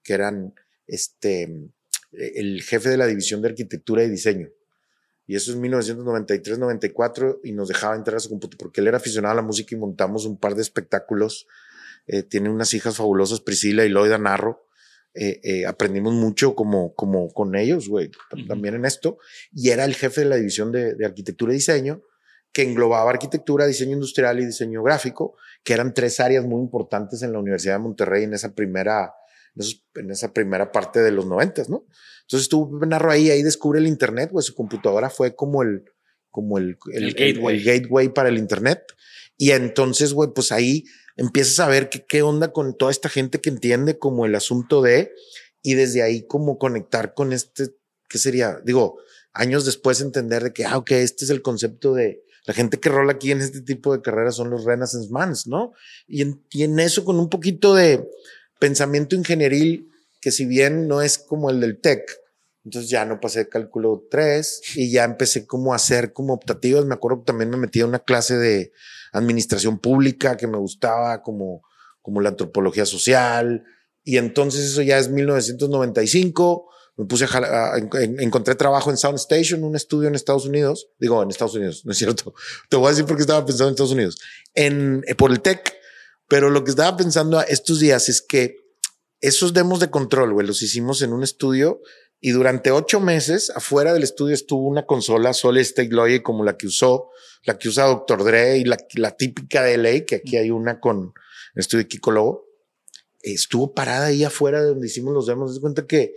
que eran este, el jefe de la división de arquitectura y diseño. Y eso es 1993-94 y nos dejaba entrar a su computadora porque él era aficionado a la música y montamos un par de espectáculos. Eh, tiene unas hijas fabulosas, Priscila y Loida Narro. Eh, eh, aprendimos mucho como, como con ellos, güey, también en esto. Y era el jefe de la división de, de, arquitectura y diseño, que englobaba arquitectura, diseño industrial y diseño gráfico, que eran tres áreas muy importantes en la Universidad de Monterrey en esa primera, en esa primera parte de los noventas, ¿no? Entonces Pepe Narro ahí, ahí descubre el Internet, pues su computadora fue como el, como el, el, gateway. el, gateway. para el Internet. Y entonces, güey, pues ahí empiezas a ver qué, qué onda con toda esta gente que entiende como el asunto de, y desde ahí como conectar con este, ¿qué sería? Digo, años después entender de que, ah, ok, este es el concepto de, la gente que rola aquí en este tipo de carreras son los Renaissance Mans, ¿no? Y en, y en eso con un poquito de pensamiento ingenieril, que si bien no es como el del TEC, entonces ya no pasé cálculo 3 y ya empecé como a hacer como optativas. Me acuerdo que también me metí a una clase de administración pública que me gustaba como, como la antropología social. Y entonces eso ya es 1995. Me puse a, encontré trabajo en Sound Station, un estudio en Estados Unidos. Digo, en Estados Unidos, no es cierto. Te voy a decir porque estaba pensando en Estados Unidos. En, eh, por el TEC. Pero lo que estaba pensando estos días es que esos demos de control, güey, los hicimos en un estudio y durante ocho meses, afuera del estudio estuvo una consola Solid State Logic como la que usó, la que usa Dr. Dre y la, la típica de LA, que aquí hay una con el estudio de Kiko Lobo. Estuvo parada ahí afuera de donde hicimos los demos. Se cuenta que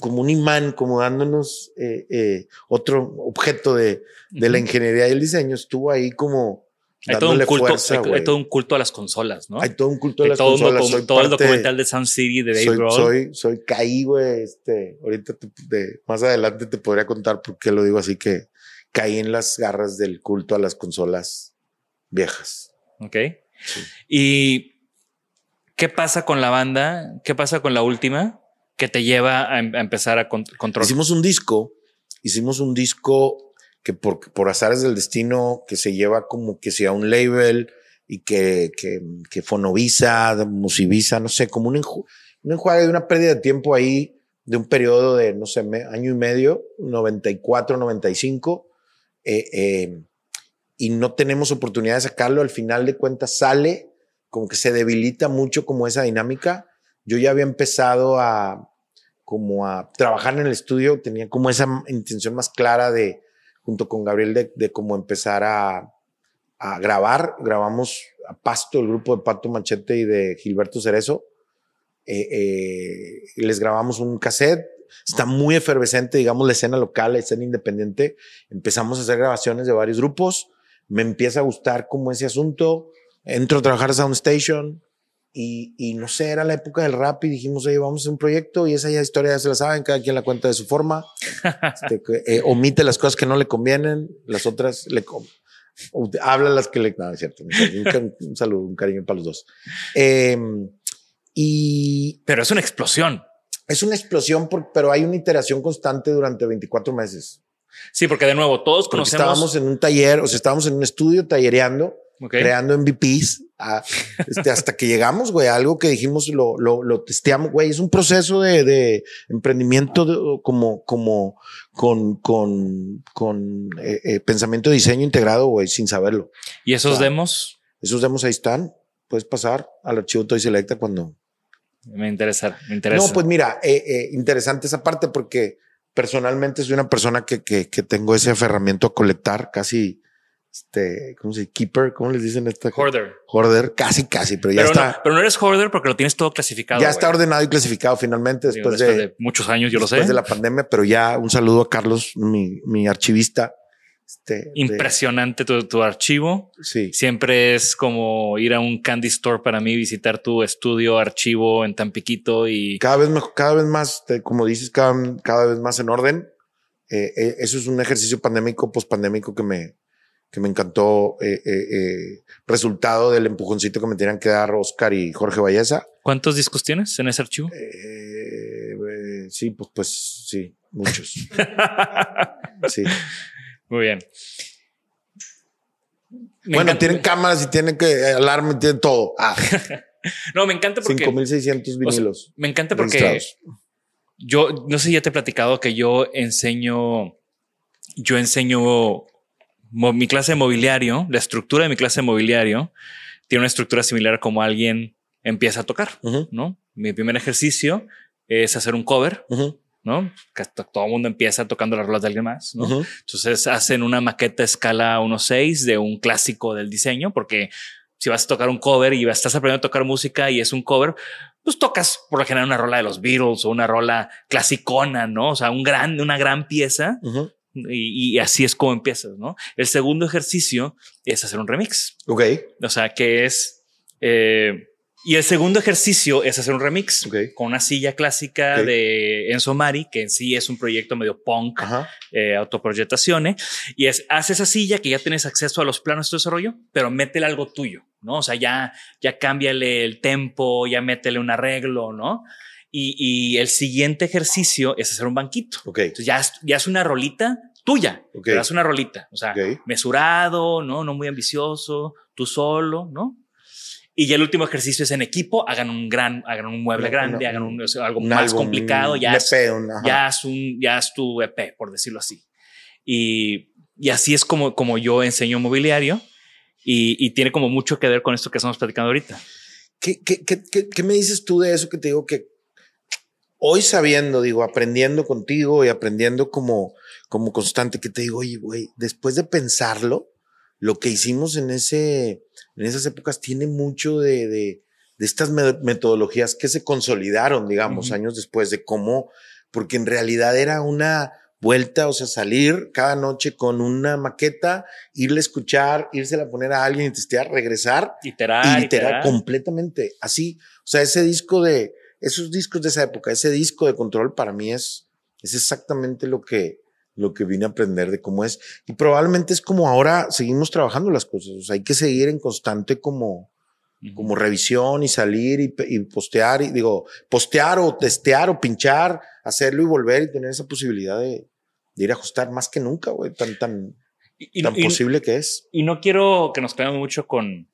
como un imán, como dándonos eh, eh, otro objeto de, de la ingeniería y el diseño, estuvo ahí como hay todo, un culto, hay, todo un culto a las consolas, ¿no? Hay todo un culto a las consolas. soy todo el documental de Sound City de Dave soy. Soy, soy caí, güey. Este, ahorita más adelante te podría contar por qué lo digo así que caí en las garras del culto a las consolas viejas. Ok. ¿Y qué pasa con la banda? ¿Qué pasa con la última que te lleva a, em, a empezar a controlar? Hicimos un disco, hicimos un disco que por, por azares del destino, que se lleva como que sea un label y que, que, que Fonovisa, Musivisa, no sé, como un, un enjuague de una pérdida de tiempo ahí, de un periodo de, no sé, año y medio, 94, 95, eh, eh, y no tenemos oportunidad de sacarlo, al final de cuentas sale, como que se debilita mucho como esa dinámica. Yo ya había empezado a como a trabajar en el estudio, tenía como esa intención más clara de, junto con Gabriel de, de cómo empezar a, a, grabar. Grabamos a Pasto, el grupo de Pato Machete y de Gilberto Cerezo. Eh, eh, les grabamos un cassette está muy efervescente, digamos, la escena local, la escena independiente. Empezamos a hacer grabaciones de varios grupos. Me empieza a gustar como ese asunto. Entro a trabajar a Soundstation y, y no sé, era la época del rap y dijimos, oye, vamos a hacer un proyecto y esa ya historia ya se la saben, cada quien la cuenta de su forma. Este, eh, omite las cosas que no le convienen, las otras le habla las que le. No, es cierto. Un, un- un saludo, un cariño para los dos. Eh, y Pero es una explosión. es una explosión, por- pero hay una iteración constante durante 24 meses. Sí, porque de nuevo, todos Porque conocemos. estábamos en un taller, o sea, estábamos en un estudio tallereando, Ok. creando MVPs, a- este, hasta que llegamos, güey, algo que dijimos, lo, lo, lo testeamos, güey, es un proceso de, de emprendimiento de- como, como con, con, con eh, eh, pensamiento de diseño integrado, güey, sin saberlo. Y esos Claro. demos Esos demos ahí están. Puedes pasar al archivo Toy Selecta cuando. me interesa. Me interesa. No, pues mira, eh, eh, interesante esa parte porque personalmente soy una persona que, que, que tengo ese aferramiento a colectar, casi, este, ¿cómo se dice? Keeper, ¿cómo les dicen esta? Hoarder. Hoarder, casi, casi, pero ya Pero, está. no, pero no eres hoarder porque lo tienes todo clasificado. ya está güey. ordenado y clasificado finalmente Digo, después, después de, de, muchos años, yo lo sé. después de la pandemia, pero ya un saludo a Carlos, mi, mi archivista. Este, de- Impresionante tu, tu archivo. sí. Siempre es como ir a un candy store para mí, visitar tu estudio, archivo en Tampiquito y cada vez mejor, cada vez más, te- como dices, cada, cada vez más en orden. Eh, eh, eso es un ejercicio pandémico, pospandémico que me, que me encantó. eh, eh, eh, resultado del empujoncito que me tenían que dar Oscar y Jorge Valleza. ¿cuántos discos tienes en ese archivo? Eh, sí, pues, pues sí, muchos. sí. Muy bien. Me bueno, encanta- tienen cámaras y tienen que alarma, y tienen todo. Ah, No, me encanta porque 5600 vinilos. me encanta porque registrados. yo no sé si ya te he platicado que yo enseño, yo enseño mi clase de mobiliario, la estructura de mi clase de mobiliario tiene una estructura similar a como alguien empieza a tocar, ¿no? Mi primer ejercicio es hacer un cover, ¿no? Que to- todo el mundo empieza tocando las rolas de alguien más, ¿no? ujú. Entonces hacen una maqueta a escala 1.6 de un clásico del diseño, porque si vas a tocar un cover y estás aprendiendo a tocar música y es un cover, pues tocas por lo general una rola de los Beatles o una rola clasicona, ¿no? O sea, un gran, una gran pieza. Y, y así es como empiezas, ¿no? El segundo ejercicio es hacer un remix, Ok, o sea, que es... eh, y el segundo ejercicio es hacer un remix con una silla clásica Ok. de Enzo Mari, que en sí es un proyecto medio punk, eh, autoproyectazione y es haz esa silla que ya tienes acceso a los planos de desarrollo, pero métele algo tuyo, ¿no? O sea, ya, ya cámbiale el tempo, ya métele un arreglo, ¿no? Y, y el siguiente ejercicio es hacer un banquito. Ok. Entonces ya, es- ya es una rolita tuya, Ok. pero es una rolita, o sea, Ok. mesurado, ¿no? No muy ambicioso, tú solo, ¿no? Y ya el último ejercicio es en equipo, hagan un gran, hagan un mueble grande, una- hagan un, o sea, algo Un más álbum, complicado, ya es- EP, un- ya es un, ya es tu EP, por decirlo así. Y, y así es como, como yo enseño mobiliario y, y tiene como mucho que ver con esto que estamos platicando ahorita. ¿Qué, qué, qué, qué- qué me dices tú de eso que te digo que hoy sabiendo, digo, aprendiendo contigo y aprendiendo como, como constante, que te digo, oye, güey, después de pensarlo, lo que hicimos en, ese, en esas épocas tiene mucho de, de, de estas me- metodologías que se consolidaron, digamos, años después, de cómo, porque en realidad era una vuelta, o sea, salir cada noche con una maqueta, irle a escuchar, irse a poner a alguien y testear, regresar Iterar, y literal, iterar. completamente así. O sea, ese disco de, esos discos de esa época, ese disco de control para mí es, es exactamente lo que, lo que vine a aprender de cómo es. Y probablemente es como ahora seguimos trabajando las cosas. O sea, hay que seguir en constante como, como revisión y salir y, y postear y digo, postear o testear o pinchar, hacerlo y volver y tener esa posibilidad de, de ir a ajustar más que nunca, güey, tan, tan, y- tan y- posible que es. y no quiero que nos quedemos mucho con,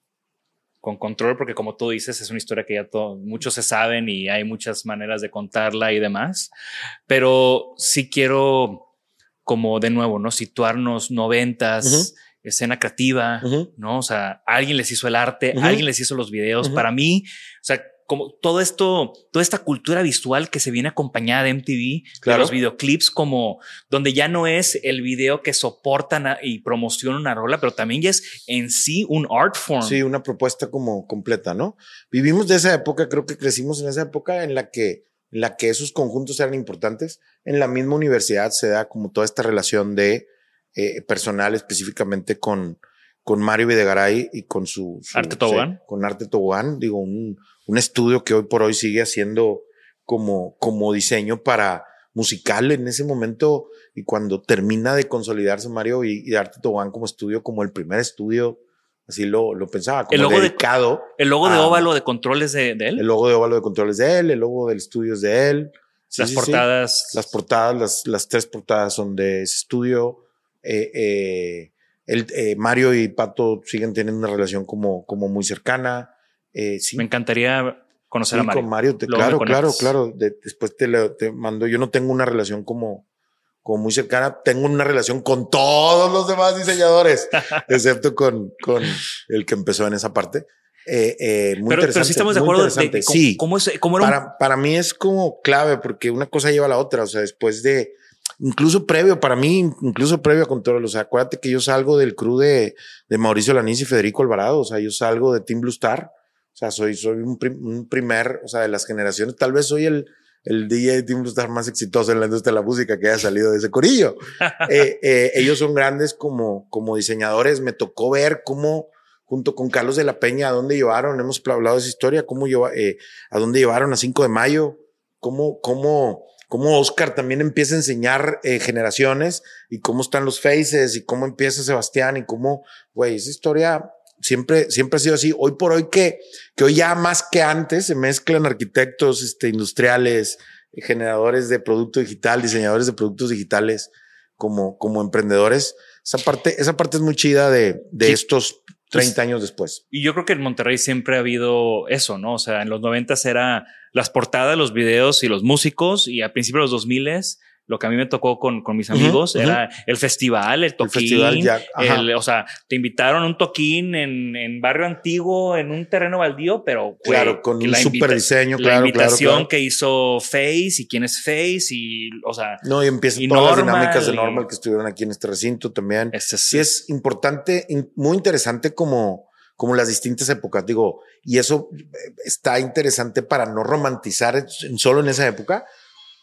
con control, porque como tú dices, es una historia que ya muchos se saben y hay muchas maneras de contarla y demás. Pero sí quiero, como de nuevo, ¿no? Situarnos noventas, escena creativa. ¿no? O sea, alguien les hizo el arte, alguien les hizo los videos. Para mí, o sea, como todo esto, toda esta cultura visual que se viene acompañada de MTV, Claro. de los videoclips, como donde ya no es el video que soportan y promocionan una rola, pero también ya es en sí un art form. Sí, una propuesta como completa, ¿no? Vivimos de esa época, creo que crecimos en esa época en la que en la que esos conjuntos eran importantes. En la misma universidad se da como toda esta relación de eh, personal específicamente con, con Mario Videgaray y con su, su- Arte Tobogán. sí, con Arte Tobogán, digo, un, un estudio que hoy por hoy sigue haciendo como, como diseño para musical en ese momento y cuando termina de consolidarse Mario y, y Arte Tobogán como estudio, como el primer estudio, así lo, lo pensaba, como El logo de- dedicado. El logo de óvalo de controles de, de él. El logo de óvalo de controles de él, el logo del estudio es de él. Sí, las sí, portadas. Las portadas, las, las tres portadas son de ese estudio. Eh, eh, el, eh, Mario y Pato siguen teniendo una relación como, como muy cercana. Eh, sí, Me encantaría conocer sí, a Mario. con Mario. te- claro, claro, claro. De- después te, lo- te mando. Yo no tengo una relación como, como muy cercana. Tengo una relación con todos los demás diseñadores, excepto con, con el que empezó en esa parte. Eh, eh, muy Pero, pero interesante, sí estamos de acuerdo de, interesante. de cómo, sí, cómo, es- cómo era un- para, para mí es como clave porque una cosa lleva a la otra. O sea, después de, incluso previo, para mí, incluso previo a Control, o sea, acuérdate que yo salgo del crew de, de Mauricio Lanís y Federico Alvarado. O sea, yo salgo de Team Blue Star. O sea, soy, soy un, prim- un primer, o sea, de las generaciones, tal vez soy el, el DJ de Team Blue Star más exitoso en la industria de la música que haya salido de ese corillo. Eh, eh, ellos son grandes como, como diseñadores. Me tocó ver cómo, junto con Carlos de la Peña, a dónde llevaron, hemos hablado de esa historia, cómo lleva, eh, a dónde llevaron a 5 de mayo, cómo, cómo, cómo Oscar también empieza a enseñar eh, generaciones y cómo están los faces y cómo empieza Sebastián y cómo, güey, esa historia siempre, siempre ha sido así. Hoy por hoy que, que hoy ya más que antes se mezclan arquitectos, este, industriales, generadores de producto digital, diseñadores de productos digitales como, como emprendedores. Esa parte, esa parte es muy chida de, de Sí. estos 30 Pues- años después. Y yo creo que en Monterrey siempre ha habido eso, ¿no? O sea, en los noventas era las portadas, los videos y los músicos y a principios de los 2000 lo que a mí me tocó con, con mis amigos ujú. era el festival, el toquín. festival ya, ajá. el- o sea, te invitaron a un toquín en, en barrio antiguo, en un terreno baldío, pero Claro, con un la super diseño, La claro, claro, invitación claro. que hizo Face y quién es Face y, o sea, No, y empiezan y todas las Normal, dinámicas de y- Normal que estuvieron aquí en este recinto también. este es, sí es importante, muy interesante como, como las distintas épocas, digo, y eso eh, está interesante para no romantizar solo en esa época,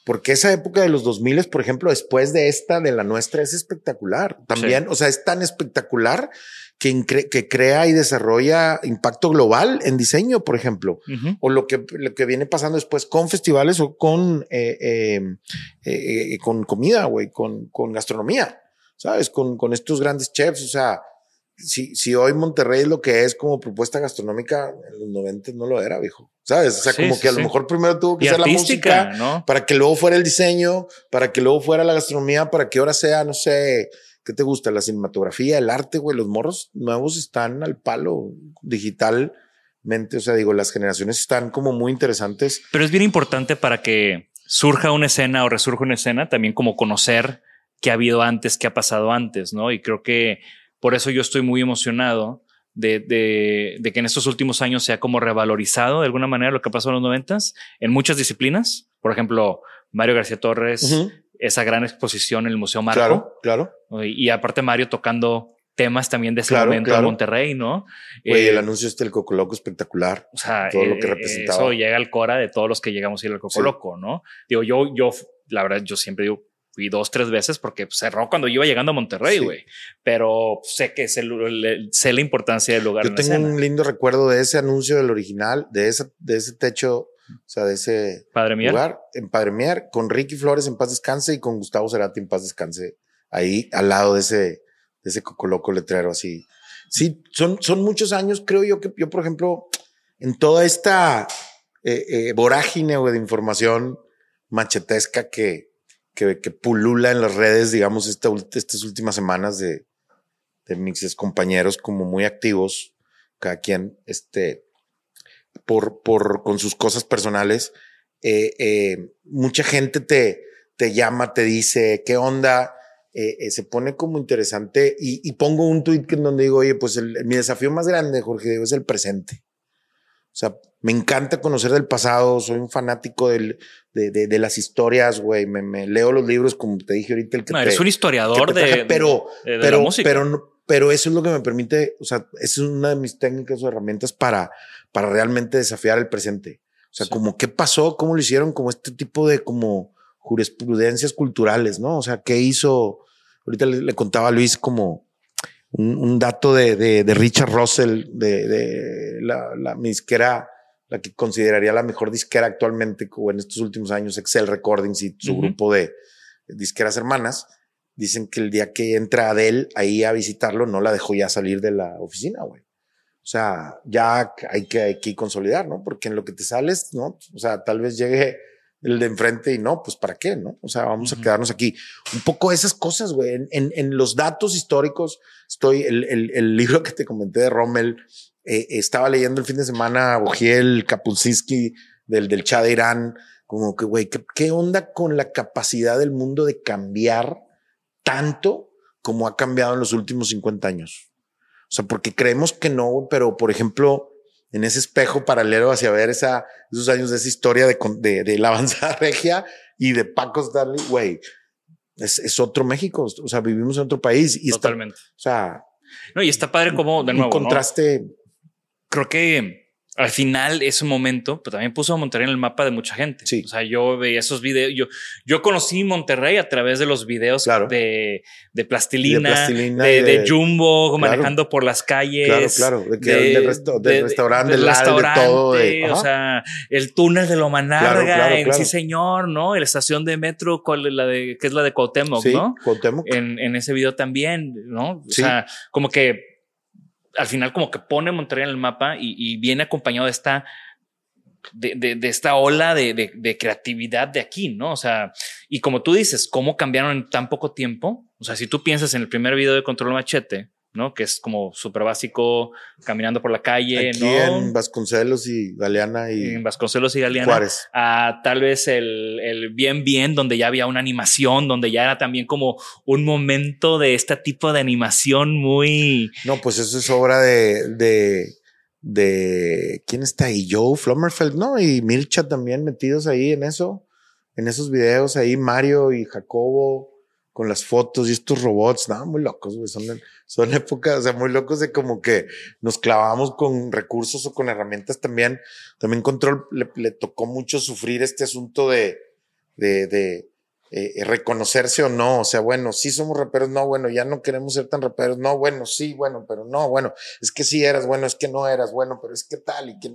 porque esa época de los 2000, por ejemplo, después de esta, de la nuestra, es espectacular. También, o sea, es tan espectacular que, que crea y desarrolla impacto global en diseño, por ejemplo o lo que, lo que viene pasando después con festivales o con, eh, eh, eh, eh, con comida, güey, con, con gastronomía, ¿sabes? Con, con estos grandes chefs, o sea, si, si hoy Monterrey es lo que es como propuesta gastronómica, en los 90 no lo era, viejo, ¿sabes? O sea, Sí, como sí, que a lo mejor primero tuvo que Y ser la música, ¿no? para que luego fuera el diseño, para que luego fuera la gastronomía, para que ahora sea, no sé, ¿qué te gusta? La cinematografía, el arte, güey, los morros nuevos están al palo digitalmente, o sea, digo, las generaciones están como muy interesantes. Pero es bien importante para que surja una escena o resurja una escena, también como conocer qué ha habido antes, qué ha pasado antes, ¿no? Y creo que por eso yo estoy muy emocionado de, de, de que en estos últimos años se ha como revalorizado de alguna manera lo que pasó en los noventas en muchas disciplinas. Por ejemplo, Mario García Torres, esa gran exposición en el Museo Marco. Claro, claro. Y, y aparte Mario tocando temas también de ese Claro, momento claro. en Monterrey, ¿no? Güey, Eh, el anuncio este del Cocoloco espectacular. o sea, todo lo que eh, representaba. Eso llega al cora de todos los que llegamos a ir al Coco Sí. ¿no? Digo, yo, yo, la verdad, yo siempre digo, fui dos, tres veces porque cerró cuando yo iba llegando a Monterrey, Sí. güey. Pero sé que sé, sé la importancia del lugar Yo tengo escena. un lindo recuerdo de ese anuncio del original, de ese, de ese techo, o sea, de ese Padre lugar en Padre Mier, con Ricky Flores en paz descanse y con Gustavo Cerati en paz descanse, ahí al lado de ese, de ese cocoloco letrero así. Sí, son, son muchos años, creo yo que yo, por ejemplo, en toda esta eh, eh, vorágine de información machetesca que, que, pulula en las redes, digamos, esta, estas últimas semanas de, de mis compañeros como muy activos, cada quien, este, por, por, con sus cosas personales, eh, eh, mucha gente te, te llama, te dice, ¿qué onda? Eh, se pone como interesante y, pongo un tweet en donde digo, oye, pues mi desafío más grande, Jorge, es el presente. O sea, me encanta conocer del pasado, soy un fanático del, de, de, de las historias, güey, me, me leo los libros, como te dije ahorita, el que No, te- eres un historiador de, pero, de- de la pero, música. pero eso es lo que me permite, o sea, esa es una de mis técnicas o herramientas para, para realmente desafiar el presente. O sea, como qué pasó, cómo lo hicieron, como este tipo de como jurisprudencias culturales, ¿no? O sea, qué hizo. Ahorita le, le contaba a Luis como un, un dato de, de, de, Richard Russell, de, de la, la disquera, la que consideraría la mejor disquera actualmente, o en estos últimos años, Excel Recordings y su uh -huh. grupo de disqueras hermanas. Dicen que el día que entra Adele ahí a visitarlo, no la dejó ya salir de la oficina, güey. O sea, ya hay que, hay que consolidar, ¿no? Porque en lo que te sales, ¿no? O sea, tal vez llegue el de enfrente y no, pues para qué, ¿no? O sea, vamos uh -huh. a quedarnos aquí. Un poco esas cosas, güey. En, en, en, los datos históricos, estoy, el, el, el, libro que te comenté de Rommel, eh, estaba leyendo el fin de semana Ogiel Kapuscinski del, del Shah de Irán, como que, güey, ¿qué, ¿qué onda con la capacidad del mundo de cambiar tanto como ha cambiado en los últimos 50 años? O sea, porque creemos que no, pero por ejemplo, en ese espejo paralelo hacia ver esa, esos años de esa historia de, de, de la avanzada regia y de Paco Stanley, güey, es, es, otro México. O sea, vivimos en otro país y Totalmente. Está, o sea, no, y está padre como de nuevo. Un contraste. ¿no? Creo que al final ese momento, pero también puso a Monterrey en el mapa de mucha gente. Sí. O sea, yo veía esos videos. Yo, yo conocí Monterrey a través de los videos claro. de, de, plastilina, de, plastilina de, de, de Jumbo, claro. manejando por las calles. Claro, claro. Del, resto, del restaurante, del restaurante, de todo. o sea, el túnel de Loma Larga, en Sí Señor, ¿no? La estación de metro, ¿cuál es la de, que es la de Cuauhtémoc, sí, ¿no? Cuauhtémoc. En, en ese video también, ¿no? O sí. sea, como que al final como que pone Monterrey en el mapa y, viene acompañado de esta de, esta ola de, de, creatividad de aquí, ¿no? O sea, y como tú dices, cómo cambiaron en tan poco tiempo. O sea, si tú piensas en el primer video de Control Machete, ¿no? Que es como súper básico, caminando por la calle, aquí ¿no? En Vasconcelos y Galeana y. En Vasconcelos y Galeana. Juárez. A tal vez el, el Bien Bien, donde ya había una animación, donde ya era también como un momento de este tipo de animación muy. No, pues eso es obra de. de de quién está ahí, Joe Flummerfeld, ¿no? Y Milcha también metidos ahí en eso, en esos videos ahí, Mario y Jacobo con las fotos y estos robots, no, muy locos, güey, son, son épocas, o sea, muy locos de como que nos clavamos con recursos o con herramientas también. También Control le, tocó mucho sufrir este asunto de, de, eh, reconocerse o no. O sea, bueno, sí somos raperos, no, bueno, ya no queremos ser tan raperos, no, bueno, sí, bueno, pero no, bueno, es que sí eras, bueno, es que no eras, bueno, pero es que tal y que.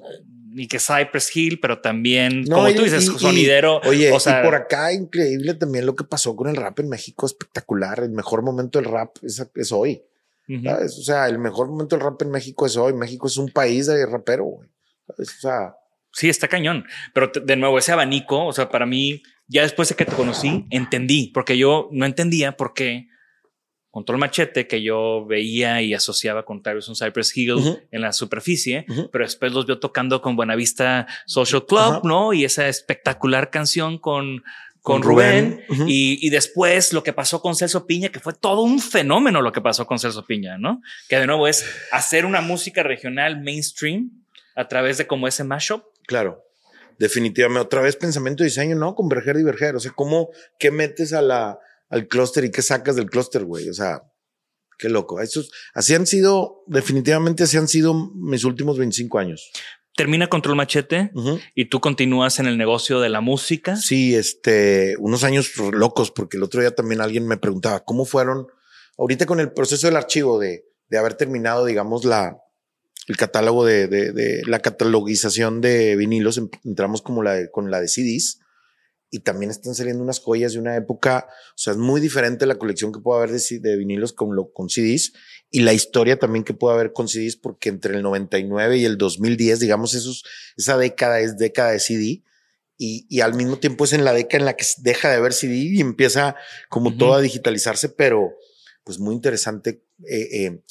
Y que Cypress Hill, pero también, no, como y, tú dices, y, sonidero. Y, oye, o sea, y por acá, increíble también lo que pasó con el rap en México, espectacular. El mejor momento del rap es, es hoy. Uh -huh. ¿sabes? O sea, el mejor momento del rap en México es hoy. México es un país de rapero, güey. O sea. Sí, está cañón. Pero de nuevo, ese abanico, o sea, para mí, ya después de que te conocí, entendí, porque yo no entendía por qué Control Machete, que yo veía y asociaba con Tyson Cypress Hill uh -huh. en la superficie, uh -huh. pero después los vio tocando con Buenavista Social Club. ¿no? Y esa espectacular canción con, con, Rubén. Y, y, después lo que pasó con Celso Piña, que fue todo un fenómeno lo que pasó con Celso Piña, ¿no? Que de nuevo es hacer una música regional mainstream a través de como ese mashup. Claro definitivamente otra vez pensamiento y diseño, no, converger, diverger. O sea, ¿cómo, qué metes a la, al clúster y qué sacas del clúster, güey? O sea, qué loco. Esos, así han sido, definitivamente así han sido mis últimos 25 años. Termina Control Machete uh -huh. y tú continúas en el negocio de la música. Sí, este, unos años locos, porque el otro día también alguien me preguntaba cómo fueron, ahorita con el proceso del archivo de, de haber terminado, digamos, la, el catálogo de, de, de, la catalogización de vinilos, entramos como la de, con la de CDs y también están saliendo unas joyas de una época, o sea, es muy diferente la colección que puede haber de, de vinilos con, lo, con CDs y la historia también que puede haber con CDs porque entre el 99 y el 2010, digamos, esos, esa década es década de CD y, y al mismo tiempo es en la década en la que deja de haber CD y empieza como uh -huh. todo a digitalizarse, pero pues muy interesante. Eh, eh,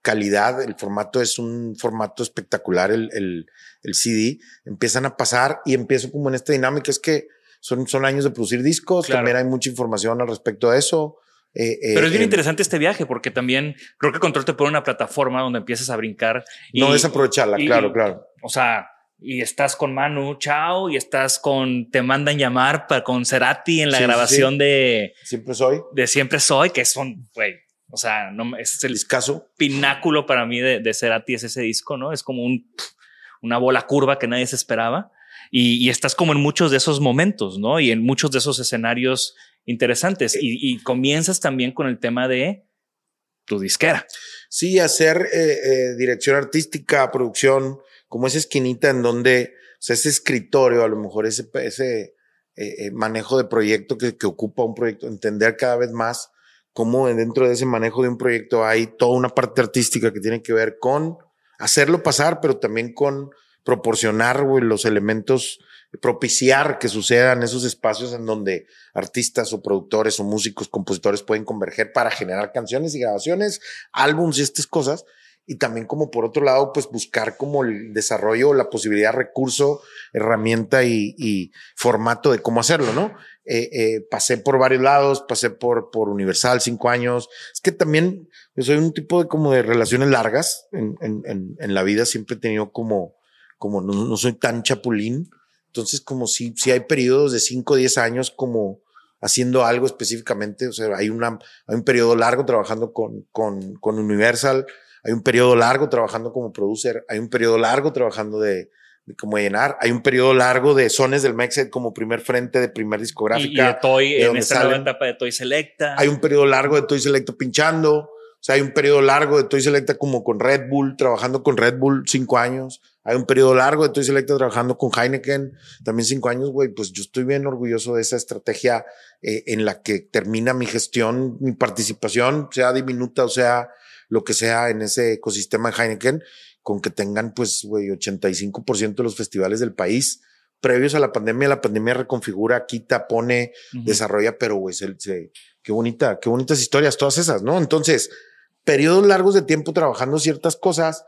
calidad, el formato es un formato espectacular, el, el, el, CD, empiezan a pasar y empiezo como en esta dinámica, es que son, son años de producir discos, claro. también hay mucha información al respecto de eso. Eh, eh, Pero es bien eh, interesante este viaje porque también creo que Control te pone una plataforma donde empiezas a brincar. Y, no desaprovecharla, y, claro, claro. O sea, y estás con Manu Chao y estás con Te mandan llamar para, con Cerati en la sí, grabación sí. de Siempre Soy. De Siempre Soy, que son, güey, o sea, no, es el Discaso. pináculo para mí de, de Cerati, es ese disco, ¿no? Es como un, una bola curva que nadie se esperaba. Y, y, estás como en muchos de esos momentos, ¿no? Y en muchos de esos escenarios interesantes. Y, y comienzas también con el tema de tu disquera. Sí, hacer eh, eh, dirección artística, producción, como esa esquinita en donde, o sea, ese escritorio, a lo mejor ese, ese eh, eh, manejo de proyecto que, que ocupa un proyecto, entender cada vez más cómo dentro de ese manejo de un proyecto hay toda una parte artística que tiene que ver con hacerlo pasar, pero también con proporcionar los elementos, propiciar que sucedan esos espacios en donde artistas o productores o músicos, compositores pueden converger para generar canciones y grabaciones, álbums y estas cosas. Y también como por otro lado, pues buscar como el desarrollo, la posibilidad, recurso, herramienta y, formato de cómo hacerlo, ¿no? Eh, eh, pasé por varios lados, pasé por, por Universal cinco años. Es que también yo soy un tipo de como de relaciones largas en, en, en, la vida. Siempre he tenido como, como no, no, soy tan chapulín. Entonces, como si, si hay periodos de cinco o diez años como haciendo algo específicamente. O sea, hay, una, hay un periodo largo trabajando con, con, con Universal. Hay un periodo largo trabajando como producer. Hay un periodo largo trabajando de, como llenar. Hay un periodo largo de Sones del Mexet como primer frente de primer discográfica. Y, de Toy, de en esta nueva etapa de Toy Selecta. Hay un periodo largo de Toy Selecta pinchando. O sea, hay un periodo largo de Toy Selecta como con Red Bull, trabajando con Red Bull cinco años. Hay un periodo largo de Toy Selecta trabajando con Heineken, también cinco años, güey. Pues yo estoy bien orgulloso de esa estrategia eh, en la que termina mi gestión, mi participación, sea diminuta o sea lo que sea en ese ecosistema de Heineken con que tengan, pues, güey, 85% de los festivales del país previos a la pandemia. La pandemia reconfigura, quita, pone, desarrolla, pero, güey, se, se, qué bonita, qué bonitas historias, todas esas, ¿no? Entonces, periodos largos de tiempo trabajando ciertas cosas,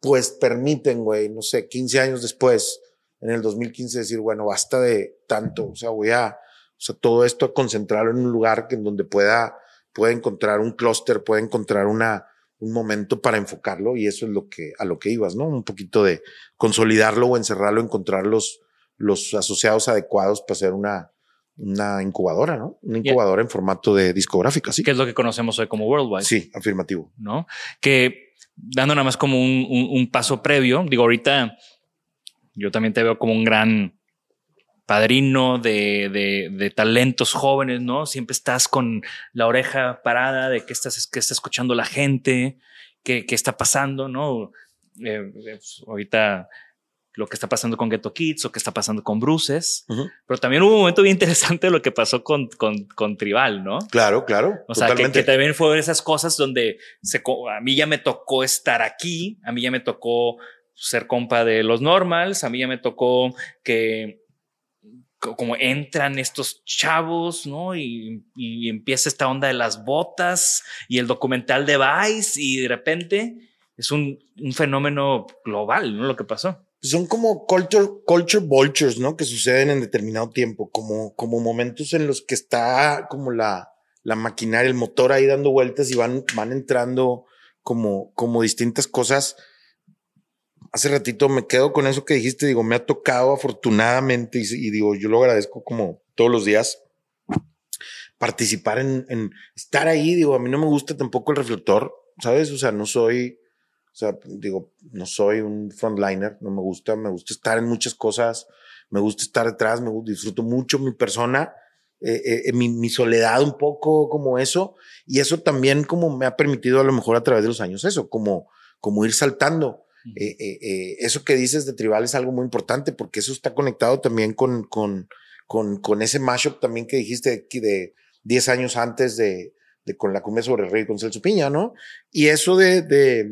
pues permiten, güey, no sé, 15 años después, en el 2015, decir, bueno, basta de tanto, o sea, voy a, o sea, todo esto a concentrarlo en un lugar que en donde pueda, pueda encontrar un clúster, pueda encontrar una, un momento para enfocarlo y eso es lo que, a lo que ibas, ¿no? Un poquito de consolidarlo o encerrarlo, encontrar los, los asociados adecuados para hacer una, una incubadora, ¿no? Una incubadora en formato de discográfica, sí. Que es lo que conocemos hoy como Worldwide. Sí, afirmativo. ¿No? Que dando nada más como un, un, paso previo, digo, ahorita yo también te veo como un gran padrino de, de, talentos jóvenes, ¿no? Siempre estás con la oreja parada de qué estás, está escuchando la gente, qué, qué está pasando, ¿no? Eh, pues, ahorita lo que está pasando con Ghetto Kids o qué está pasando con Bruces, uh -huh. pero también hubo un momento bien interesante lo que pasó con, con, con Tribal, ¿no? Claro, claro. O sea, que, que, también fueron esas cosas donde se, a mí ya me tocó estar aquí, a mí ya me tocó ser compa de los normals, a mí ya me tocó que como entran estos chavos, ¿no? Y, y, empieza esta onda de las botas y el documental de Vice y de repente es un, un fenómeno global, ¿no? Lo que pasó. Son como culture, culture vultures, ¿no? Que suceden en determinado tiempo, como, como momentos en los que está como la, la maquinaria, el motor ahí dando vueltas y van, van entrando como, como distintas cosas hace ratito me quedo con eso que dijiste, digo, me ha tocado afortunadamente y, y digo, yo lo agradezco como todos los días participar en, en, estar ahí, digo, a mí no me gusta tampoco el reflector, ¿sabes? O sea, no soy, sea, digo, no soy un frontliner, no me gusta, me gusta estar en muchas cosas, me gusta estar detrás, me gusta, disfruto mucho mi persona, eh, eh, mi, mi, soledad un poco como eso, y eso también como me ha permitido a lo mejor a través de los años eso, como, como ir saltando. Eh, eh, eh, eso que dices de tribal es algo muy importante porque eso está conectado también con, con, con, con ese mashup también que dijiste de 10 años antes de, de, con la cumbia sobre el rey con Celso Piña, ¿no? Y eso de, de,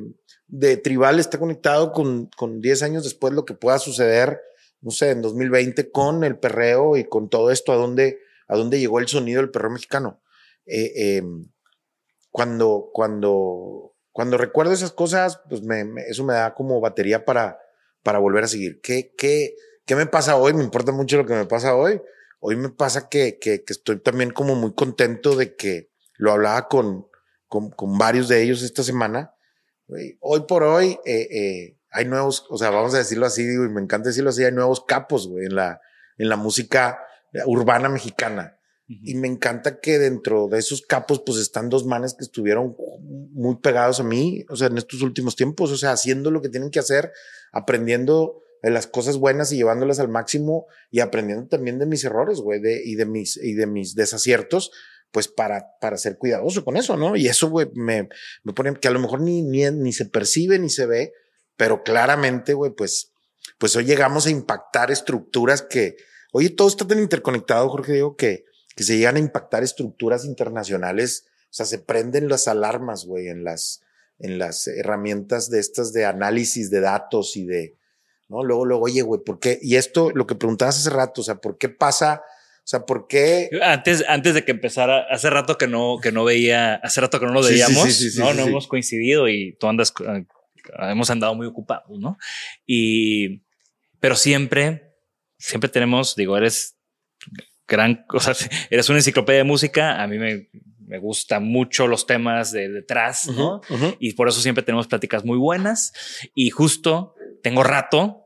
de tribal está conectado con, con 10 años después lo que pueda suceder, no sé, en 2020 con el perreo y con todo esto, a dónde, a dónde llegó el sonido del perreo mexicano. Eh, cuando, cuando, cuando recuerdo esas cosas, pues me, me, eso me da como batería para, para volver a seguir. ¿Qué, qué, ¿Qué me pasa hoy? Me importa mucho lo que me pasa hoy. Hoy me pasa que, que, que estoy también como muy contento de que lo hablaba con, con, con varios de ellos esta semana. Hoy por hoy eh, eh, hay nuevos, o sea, vamos a decirlo así, digo, y me encanta decirlo así, hay nuevos capos, güey, en la, en la música urbana mexicana. Y me encanta que dentro de esos capos, pues están dos manes que estuvieron muy pegados a mí, o sea, en estos últimos tiempos, o sea, haciendo lo que tienen que hacer, aprendiendo de las cosas buenas y llevándolas al máximo y aprendiendo también de mis errores, güey, de, y de mis, y de mis desaciertos, pues para, para ser cuidadoso con eso, ¿no? Y eso, güey, me, me pone que a lo mejor ni, ni, ni se percibe ni se ve, pero claramente, güey, pues, pues hoy llegamos a impactar estructuras que, oye, todo está tan interconectado, Jorge, digo, que, que se llegan a impactar estructuras internacionales, o sea, se prenden las alarmas, güey, en las, en las herramientas de estas de análisis de datos y de, ¿no? Luego, luego, oye, güey, ¿por qué? Y esto, lo que preguntabas hace rato, o sea, ¿por qué pasa? O sea, ¿por qué? Antes, antes de que empezara, hace rato que no, que no veía, hace rato que no lo Sí, veíamos, sí, sí, no, no hemos coincidido y tú andas, eh, hemos andado muy ocupados, ¿no? Y, pero siempre, siempre tenemos, digo, eres gran, o sea, eres una enciclopedia de música, a mí me, me gustan mucho los temas de detrás, ¿no? Ujú, ujú. Y por eso siempre tenemos pláticas muy buenas y justo tengo rato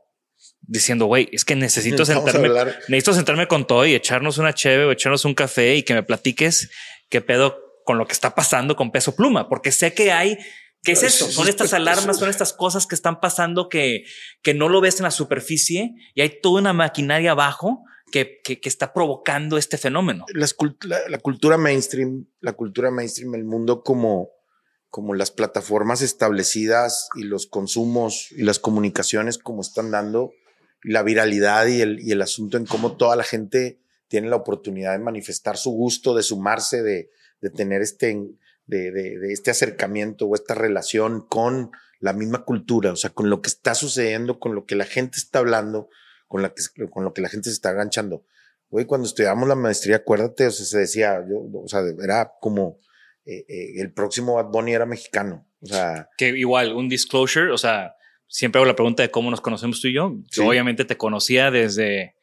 diciendo, güey, es que necesito sentarme, necesito sentarme con todo y echarnos una cheve o echarnos un café y que me platiques qué pedo con lo que está pasando con peso pluma, porque sé que hay ¿Qué es eso? Son estas alarmas, son estas cosas que están pasando que, que no lo ves en la superficie y hay toda una maquinaria abajo que, que, que está provocando este fenómeno. Las cult- la, la cultura mainstream, la cultura mainstream, el mundo como, como las plataformas establecidas y los consumos y las comunicaciones como están dando, la viralidad y el, y el asunto en cómo toda la gente tiene la oportunidad de manifestar su gusto, de sumarse, de, de tener este, de, de, este acercamiento o esta relación con la misma cultura, o sea, con lo que está sucediendo, con lo que la gente está hablando, con, la que, con lo que la gente se está enganchando. Güey, cuando estudiábamos la maestría, acuérdate, o sea, se decía, yo, o sea, era como eh, eh, el próximo Bad Bunny era mexicano. O sea, Que igual, un disclosure, o sea, siempre hago la pregunta de cómo nos conocemos tú y yo. Sí. Yo obviamente te conocía desde,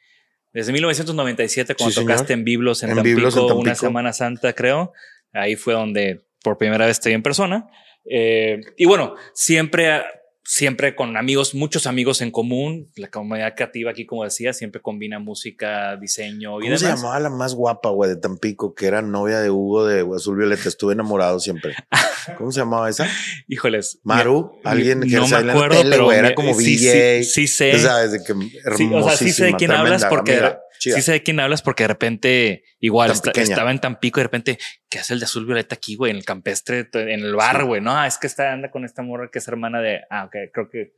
desde 1997 cuando Sí, señor. tocaste en Biblos en, En Tampico, Biblos, en una. Semana Santa, creo. Ahí fue donde por primera vez te vi en persona. Eh, y bueno, siempre, siempre con amigos, muchos amigos en común. La comunidad creativa aquí, como decía, siempre combina música, diseño y ¿cómo se demás. llamaba la más guapa, güey, de Tampico, que era novia de Hugo de Azul Violeta? Estuve enamorado siempre. ¿Cómo se llamaba esa? Híjoles. Maru, alguien que no me salía en la acuerdo, tele, pero era como sí, VJ. Sí, sí sé. O sea, desde que Sí, o sea, sí sé de quién hermosísima, hablas porque amiga, chida. sí sé de quién hablas porque de repente igual estaba en Tampico y de repente ¿qué hace el de azul violeta aquí, güey? En el campestre, en el bar, Sí. güey. No, es que está anda con esta morra que es hermana de. Ah, ok, creo que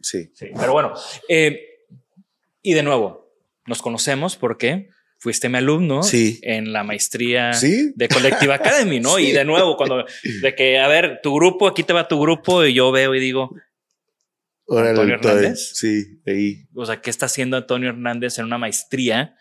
Sí. sí. Pero bueno, eh, y de nuevo nos conocemos porque fuiste mi alumno Sí. en la maestría Sí. de Collective Academy, ¿no? Sí. Y de nuevo, cuando de que a ver tu grupo, aquí te va tu grupo y yo veo y digo, Órale, Antonio Hernández. Sí, ahí. o sea, ¿qué está haciendo Antonio Hernández en una maestría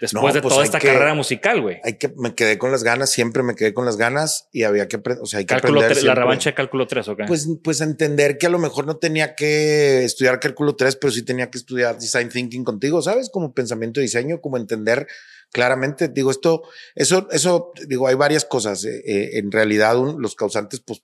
después No, de pues toda esta que- carrera musical, güey? Hay que, me quedé con las ganas, siempre me quedé con las ganas y había que aprender, o sea, hay que Cálculo aprender tres- la revancha de cálculo 3, ¿ok? Pues, pues entender que a lo mejor no tenía que estudiar cálculo 3, pero sí tenía que estudiar design thinking contigo, ¿sabes? Como pensamiento de diseño, como entender claramente, digo, esto, eso, eso, digo, hay varias cosas. eh, eh, en realidad, un- los causantes, pues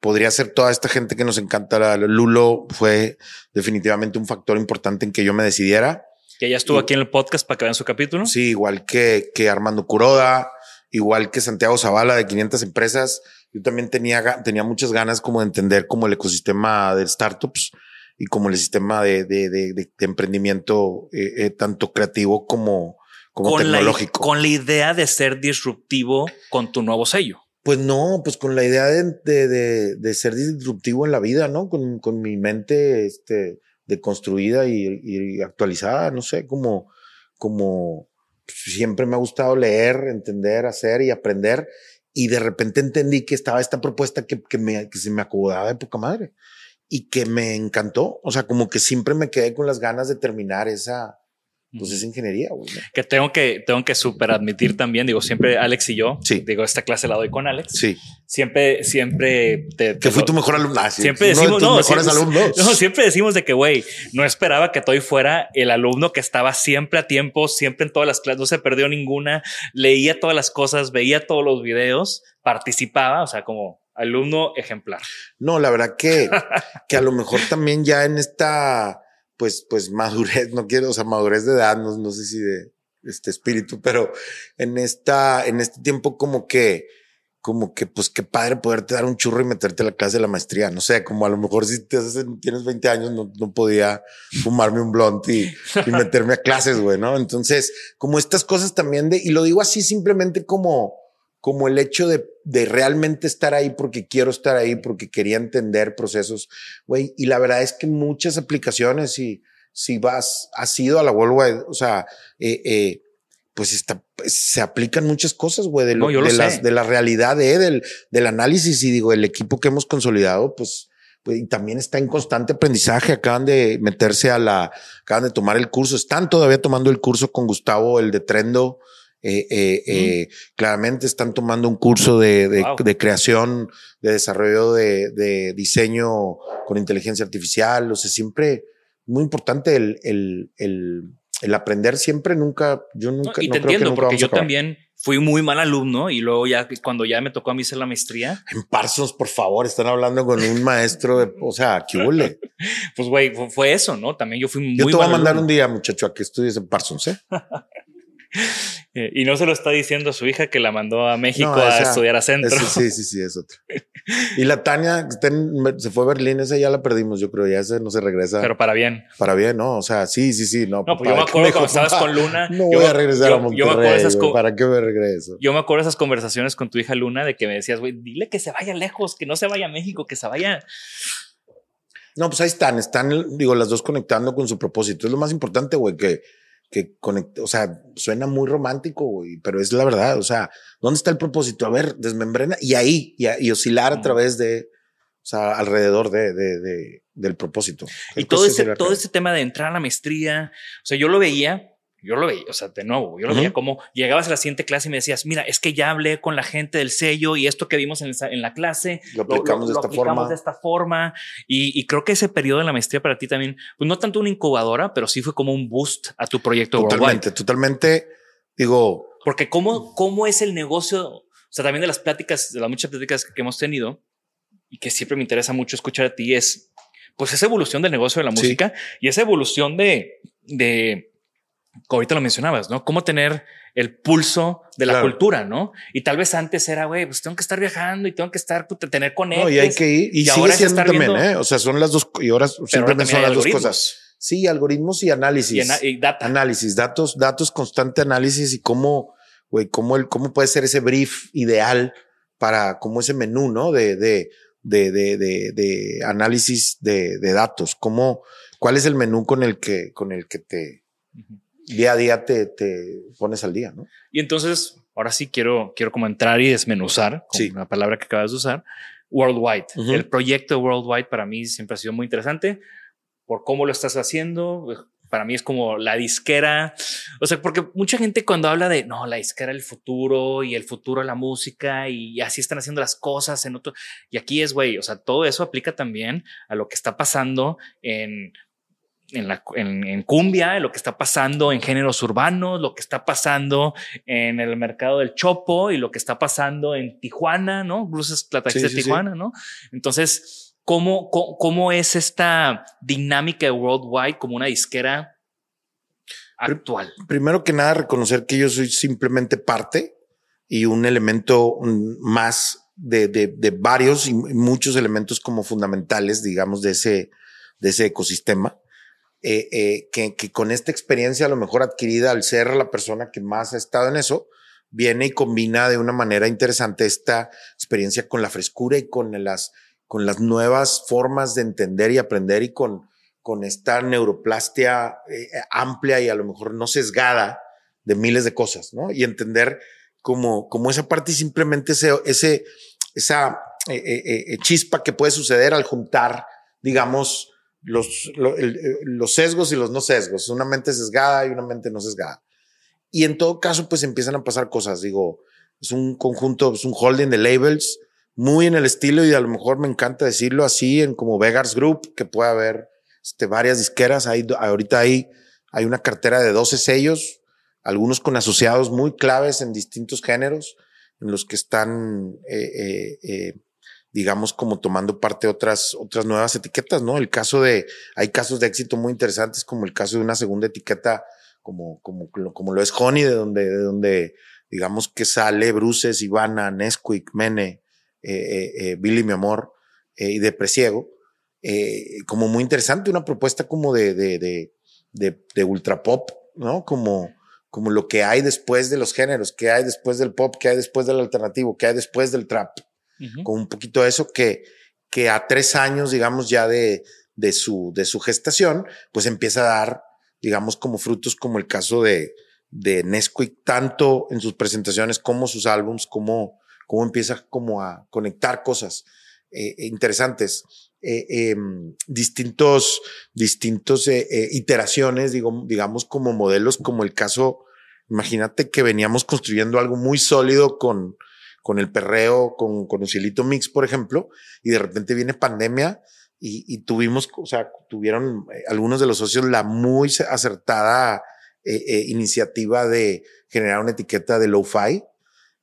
podría ser toda esta gente que nos encanta. Lulo fue definitivamente un factor importante en que yo me decidiera. que ya estuvo y- aquí en el podcast para que vean su capítulo. Sí, igual que, que Armando Curoda, igual que Santiago Zavala de 500 empresas. Yo también tenía, tenía muchas ganas como de entender como el ecosistema de startups y como el sistema de, de, de, de- de emprendimiento eh, eh, tanto creativo como, como con, la, tecnológico. con la idea de ser disruptivo con tu nuevo sello. Pues no, pues con la idea de, de, de, ser disruptivo en la vida, ¿no? Con, con mi mente este, deconstruida y, y actualizada, no sé, como, como siempre me ha gustado leer, entender, hacer y aprender. Y de repente entendí que estaba esta propuesta que, que, me, que se me acomodaba de poca madre y que me encantó. O sea, como que siempre me quedé con las ganas de terminar esa, pues esa ingeniería. güey. Que tengo que, tengo que super admitir también, digo, siempre Alex y yo, Sí. digo, esta clase la doy con Alex. Sí, Siempre, siempre te, te que fui lo- tu mejor alumno. Ah, sí, Siempre uno decimos, no, siempre, alumnos. no, siempre decimos de que, güey, no esperaba que Toy fuera el alumno que estaba siempre a tiempo, siempre en todas las clases, no se perdió ninguna, leía todas las cosas, veía todos los videos, participaba, o sea, como alumno ejemplar. No, la verdad que, que a lo mejor también ya en esta, pues, pues madurez, no quiero, o sea, madurez de edad, no, no sé si de este espíritu, pero en esta, en este tiempo como que, como que, pues qué padre poderte dar un churro y meterte a la clase de la maestría. No sé, como a lo mejor si tienes 20 años, no, no podía fumarme un blunt y, y meterme a clases, güey, ¿no? Entonces, como estas cosas también de, y lo digo así simplemente como, como el hecho de, de realmente estar ahí porque quiero estar ahí, porque quería entender procesos, güey. Y la verdad es que muchas aplicaciones, si, si vas, has ido a la Worldwide, o sea, eh, eh, pues está, se aplican muchas cosas, güey, de, lo- No, de, las- de la realidad, eh, del, del análisis y digo, el equipo que hemos consolidado, pues, pues, y también está en constante aprendizaje. Acaban de meterse a la, acaban de tomar el curso, están todavía tomando el curso con Gustavo, el de Trendo. Eh, eh, eh, claramente están tomando un curso de, de, Wow. de creación, de desarrollo de, de diseño con inteligencia artificial. O sea, siempre muy importante el, el, el, el aprender siempre, nunca, yo No, nunca, y no te creo que entiendo, nunca porque a yo también fui muy mal alumno y luego ya cuando ya me tocó a mí hacer la maestría, En Parsons, por favor, están hablando con un maestro de, o sea, ¿qué huele? pues güey, fue, eso, ¿no? También yo fui muy Yo te voy a mal mandar alumno. un día, muchacho, a que estudies en Parsons, ¿eh? Eh, Y no se lo está diciendo a su hija que la mandó a México No, a esa- estudiar a centro. sí, sí, sí, es otro. Y la Tania se fue a Berlín, esa ya la perdimos, yo creo, ya ese no se regresa Pero para bien. para bien, ¿no? O sea, sí, sí, sí, no. No, pues yo ¿para me acuerdo cuando estabas "Papá, con Luna, No yo voy a regresar yo- a yo me Monterrey, acuerdo esas ¿para qué me regreso? Yo me acuerdo de esas conversaciones con tu hija Luna de que me decías, güey, dile que se vaya lejos, que no se vaya a México, que se vaya. No, pues ahí están, están, digo, las dos conectando con su propósito. Es lo más importante, güey, que, que conecte, o sea, suena muy romántico, güey, pero es la verdad. O sea, ¿dónde está el propósito? A ver, desmembrena y ahí, y, a- y oscilar a través de, o sea, alrededor de, de, de- del propósito. Y todo ese todo ese tema de entrar a la maestría, o sea, yo lo veía, yo lo veía, o sea, de nuevo, yo lo Ujú. veía como llegabas a la siguiente clase y me decías, mira, es que ya hablé con la gente del sello y esto que vimos en, en la clase, Lo aplicamos de esta aplicamos forma. de esta forma. Y, y creo que ese periodo de la maestría para ti también, pues no tanto una incubadora, pero sí fue como un boost a tu proyecto Totalmente, totalmente. Digo, Porque cómo, cómo es el negocio, o sea, también de las pláticas, de las muchas pláticas que hemos tenido y que siempre me interesa mucho escuchar a ti es, pues esa evolución del negocio de la Sí. música y esa evolución de, de, ahorita lo mencionabas, ¿no? Cómo tener el pulso de la Claro. cultura, ¿no? Y tal vez antes era, güey, pues tengo que estar viajando y tengo que estar, puta, tener con no, y hay que ir. Y, y sigue ahora siendo también, viendo- ¿eh? O sea, son las dos, y ahora también son las dos cosas. Sí, algoritmos y análisis. y, ana- y data. análisis, datos, datos, constante análisis y cómo, güey, cómo, el, cómo puede ser ese brief ideal para, como ese menú, ¿no? De, de, de, de, de, de análisis de, de datos. Cómo, cuál es el menú con el que, con el que te. Día a día te, te pones al día, ¿no? Y entonces, ahora sí quiero, quiero como entrar y desmenuzar con Sí. la palabra que acabas de usar. Worldwide. El proyecto de Worldwide para mí siempre ha sido muy interesante por cómo lo estás haciendo. Para mí es como la disquera. O sea, porque mucha gente cuando habla de no, la disquera el futuro y el futuro la música y así están haciendo las cosas en otro. Y aquí es, güey, o sea, todo eso aplica también a lo que está pasando en en, la, en, en cumbia, lo que está pasando en géneros urbanos, lo que está pasando en el mercado del chopo y lo que está pasando en Tijuana, ¿no? Blues Plataxis Sí, de sí. Tijuana, ¿no? Entonces, ¿cómo, cómo, cómo es esta dinámica de Worldwide como una disquera actual? Primero que nada, reconocer que yo soy simplemente parte y un elemento más de, de, de varios y muchos elementos como fundamentales, digamos, de ese, de ese ecosistema. Eh, eh, que, que con esta experiencia a lo mejor adquirida al ser la persona que más ha estado en eso, viene y combina de una manera interesante esta experiencia con la frescura y con las, con las nuevas formas de entender y aprender y con, con esta neuroplastia eh, amplia y a lo mejor no sesgada de miles de cosas, ¿no? Y entender como, como esa parte y simplemente ese, ese, esa chispa que puede suceder al juntar, digamos, los, lo- eh, los sesgos y los no sesgos, una mente sesgada y una mente no sesgada. Y en todo caso, pues empiezan a pasar cosas. Digo, es un conjunto, es un holding de labels muy en el estilo y a lo mejor me encanta decirlo así, en como Vegas Group, que puede haber este, varias disqueras. Hay, ahorita hay, hay una cartera de 12 sellos, algunos con asociados muy claves en distintos géneros, en los que están, eh, eh, eh, digamos, como tomando parte otras, otras nuevas etiquetas, ¿no? El caso de, hay casos de éxito muy interesantes, como el caso de una segunda etiqueta, como, como, como lo es Honey, de donde, de donde, digamos que sale Bruces, Ivana, Nesquik, Mene, eh, eh, eh, Billy Mi Amor y de Presiego, como muy interesante, una propuesta como de, de, de, de, de ultra pop, ¿no? Como, como lo que hay después de los géneros, qué hay después del pop, qué hay después del alternativo, qué hay después del trap. Con un poquito de eso que, que a tres años, digamos, ya de, de, su, de su gestación, pues empieza a dar, digamos, como frutos como el caso de, de Nesquik, tanto en sus presentaciones como sus álbums, como, como empieza como a conectar cosas eh, interesantes. Eh, em, distintos, distintos eh, iteraciones, digo, digamos, como modelos, como el caso, imagínate que veníamos construyendo algo muy sólido con, con el perreo, con, con un cielito mix, por ejemplo, y de repente viene pandemia y, y tuvimos, o sea, tuvieron algunos de los socios la muy acertada iniciativa de generar una etiqueta de low-fi.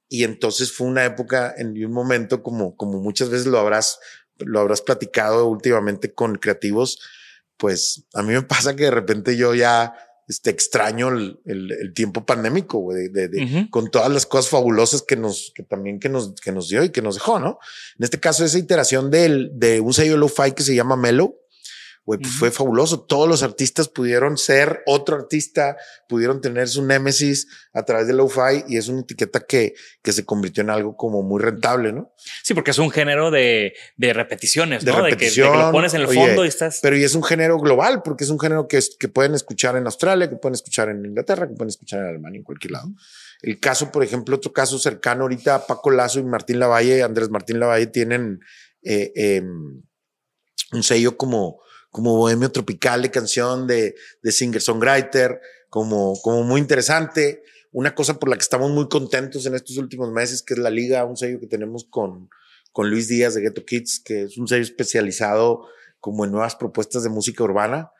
Y entonces fue una época en un momento como, como muchas veces lo habrás lo habrás platicado últimamente con creativos, pues a mí me pasa que de repente yo ya este, extraño el, el, tiempo pandémico, de, de, con todas las cosas fabulosas que nos, que también que nos, que nos dio y que nos dejó, ¿no? En este caso, esa iteración del, de un sello lo-fi que se llama Melo, pues fue fabuloso. Todos los artistas pudieron ser otro artista, pudieron tener su némesis a través de Lo-Fi y es una etiqueta que, que se convirtió en algo como muy rentable, ¿no? Sí, porque es un género de, de repeticiones, de ¿no? Repetición, de, que, lo pones en el fondo y estás. Pero y es un género global, porque es un género que, es, que pueden escuchar en Australia, que pueden escuchar en Inglaterra, que pueden escuchar en Alemania, en cualquier lado. El caso, por ejemplo, otro caso cercano ahorita, Paco Lazo y Martín Lavalle, Andrés Martín Lavalle tienen eh, em, un sello como como Bohemio Tropical de canción de, de singer-songwriter, como, como muy interesante. Una cosa por la que estamos muy contentos en estos últimos meses, que es la liga, un sello que tenemos con, con Luis Díaz de Ghetto Kids, que es un sello especializado como en nuevas propuestas de música urbana.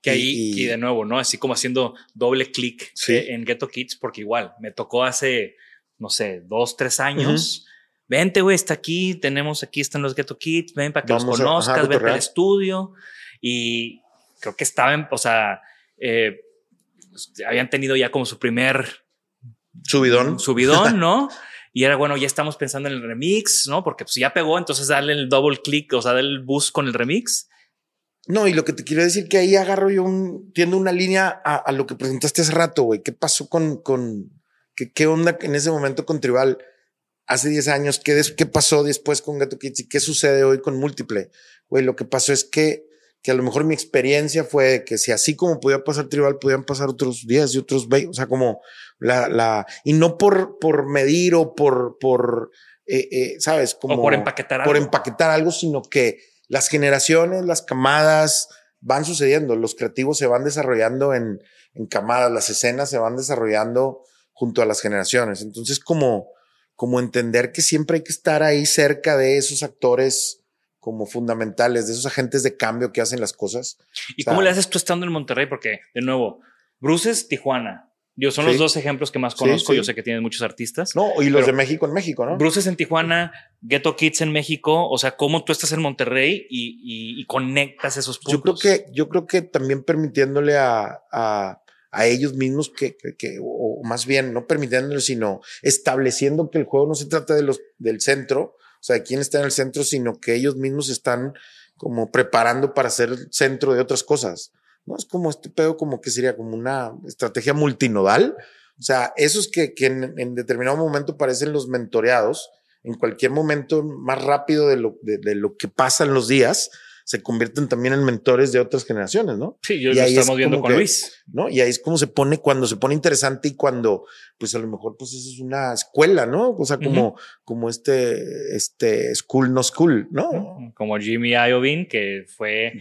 Que ahí, y, de nuevo, ¿no? Así como haciendo doble clic en Ghetto Kids, porque igual me tocó hace, no sé, dos, tres años. Vente, güey, está aquí, tenemos aquí, están los Ghetto Kids, ven para que los conozcas, vete al estudio. Y creo que estaban, o sea, eh, habían tenido ya como su primer subidón, subidón, ¿no? y era bueno, ya estamos pensando en el remix, ¿no? Porque pues ya pegó, entonces darle el double click, o sea, darle el boost con el remix. No, y lo que te quiero decir que ahí agarro yo un, tiendo una línea a, lo que presentaste hace rato, güey. ¿Qué pasó con, con, qué, qué onda en ese momento con Tribal? Hace 10 años, ¿qué, ¿qué pasó después con Gato Kids y qué sucede hoy con Múltiple? Güey, lo que pasó es que que a lo mejor mi experiencia fue que si así como podía pasar tribal, podían pasar otros días y otros 20, o sea, como la, la, y no por, por medir o por, por, eh, eh, sabes, como por empaquetar algo. Por empaquetar algo, sino que las generaciones, las camadas van sucediendo, los creativos se van desarrollando en, en camadas, las escenas se van desarrollando junto a las generaciones. Entonces, como, como entender que siempre hay que estar ahí cerca de esos actores como fundamentales, de esos agentes de cambio que hacen las cosas. ¿Y cómo le haces tú estando en Monterrey? Porque, de nuevo, Bruces, Tijuana. Yo son los dos ejemplos que más conozco. Yo sé que tienen muchos artistas. No, y los de México en México, ¿no? Bruces en Tijuana, Ghetto Kids en México. O sea, cómo tú estás en Monterrey y, conectas esos puntos. Yo creo que, yo creo que también permitiéndole a, a, a ellos mismos que, que, o más bien no permitiéndole, sino estableciendo que el juego no se trata de los, del centro, o sea, quién está en el centro, sino que ellos mismos están como preparando para ser centro de otras cosas. No es como este pedo, como que sería como una estrategia multinodal. O sea, esos que, que en, determinado momento parecen los mentoreados, en cualquier momento más rápido de lo, de lo que pasan los días, se convierten también en mentores de otras generaciones, ¿no? Sí, yo y ahí estamos viendo con Luis. ¿no? Y ahí es como se pone, cuando se pone interesante y cuando, pues a lo mejor, pues eso es una escuela, ¿no? O sea, como, como este, este school no school, ¿no? Como Jimmy Iovine, que fue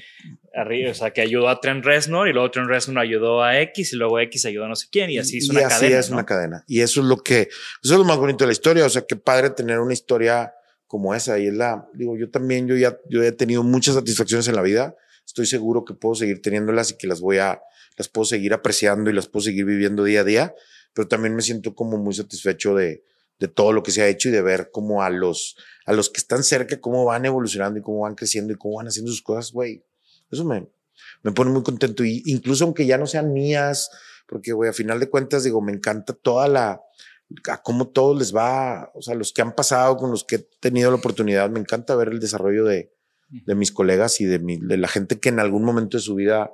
arriba, o sea, que ayudó a Trent Reznor y luego Trent Reznor ayudó a X y luego X ayudó a no sé quién y así es una cadena. Y así es una cadena. Y eso es lo que, eso es lo más bonito de la historia. O sea, qué padre tener una historia como esa. Y es la, digo, yo también, yo ya, yo he tenido muchas satisfacciones en la vida. Estoy seguro que puedo seguir teniéndolas y que las voy a, las puedo seguir apreciando y las puedo seguir viviendo día a día. Pero también me siento como muy satisfecho de, de todo lo que se ha hecho y de ver cómo a los, a los que están cerca, cómo van evolucionando y cómo van creciendo y cómo van haciendo sus cosas, güey. Eso me, me pone muy contento. Y incluso aunque ya no sean mías, porque, güey, a final de cuentas, digo, me encanta toda la, a cómo todos les va, o sea, los que han pasado, con los que he tenido la oportunidad, me encanta ver el desarrollo de, de mis colegas y de, mi, de la gente que en algún momento de su vida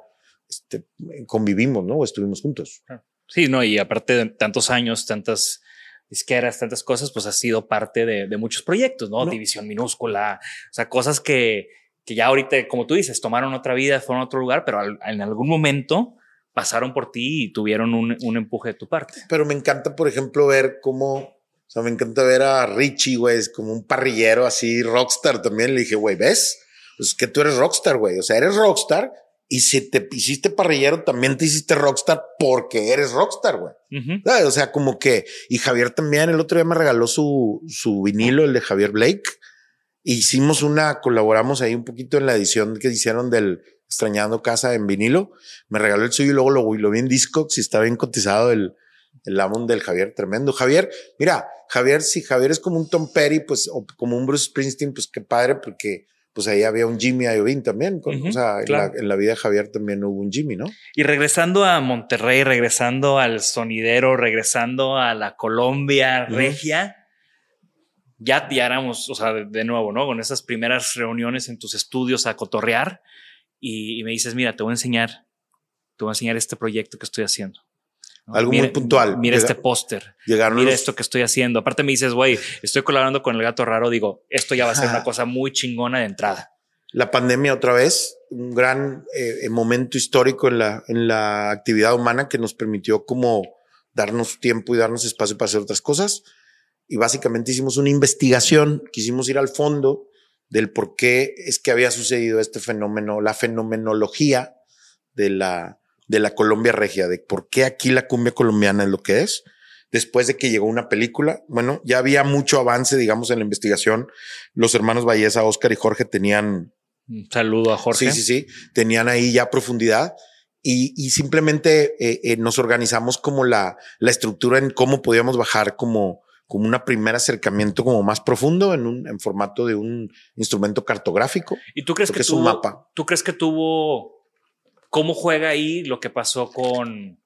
este, convivimos, ¿no? O estuvimos juntos. Sí, no, y aparte de tantos años, tantas disqueras, tantas cosas, pues ha sido parte de, de muchos proyectos, ¿no? División minúscula, o sea, cosas que, que ya ahorita, como tú dices, tomaron otra vida, fueron a otro lugar, pero al, en algún momento pasaron por ti y tuvieron un, un, empuje de tu parte. Pero me encanta, por ejemplo, ver cómo, o sea, me encanta ver a Richie, güey, es como un parrillero así, rockstar también. Le dije, güey, ¿ves? Pues que tú eres rockstar, güey. O sea, eres rockstar y si te hiciste parrillero, también te hiciste rockstar porque eres rockstar, güey. O sea, como que, y Javier también el otro día me regaló su, su vinilo, el de Javier Blake. Hicimos una, colaboramos ahí un poquito en la edición que hicieron del Extrañando Casa en vinilo. Me regaló el suyo y luego lo, lo vi en Discogs y está bien cotizado el, el del Javier, tremendo. Javier, mira, Javier, si Javier es como un Tom Perry, pues, o como un Bruce Springsteen, pues qué padre, porque pues ahí había un Jimmy Iovine también. o sea, en, la, en, la, vida de Javier también hubo un Jimmy, ¿no? Y regresando a Monterrey, regresando al sonidero, regresando a la Colombia regia, ya te éramos, o sea, de, nuevo, ¿no? Con esas primeras reuniones en tus estudios a cotorrear y, y, me dices, mira, te voy a enseñar, te voy a enseñar este proyecto que estoy haciendo. Algo muy puntual. Mira este póster. Mira esto que estoy haciendo. Aparte me dices, güey, estoy colaborando con el gato raro. Digo, esto ya va a ser una cosa muy chingona de entrada. La pandemia otra vez, un gran eh, momento histórico en la, en la actividad humana que nos permitió como darnos tiempo y darnos espacio para hacer otras cosas. Y básicamente hicimos una investigación, quisimos ir al fondo del por qué es que había sucedido este fenómeno, la fenomenología de la, de la Colombia regia, de por qué aquí la cumbia colombiana es lo que es. Después de que llegó una película, bueno, ya había mucho avance, digamos, en la investigación. Los hermanos Valleza, Oscar y Jorge tenían. Un saludo a Jorge. Sí, sí, sí. Tenían ahí ya profundidad y, y simplemente eh, eh, nos organizamos como la, la estructura en cómo podíamos bajar como, como un primer acercamiento como más profundo en un en formato de un instrumento cartográfico. ¿Y tú crees que es un mapa? ¿Tú crees que tuvo ¿Cómo juega ahí lo que pasó con,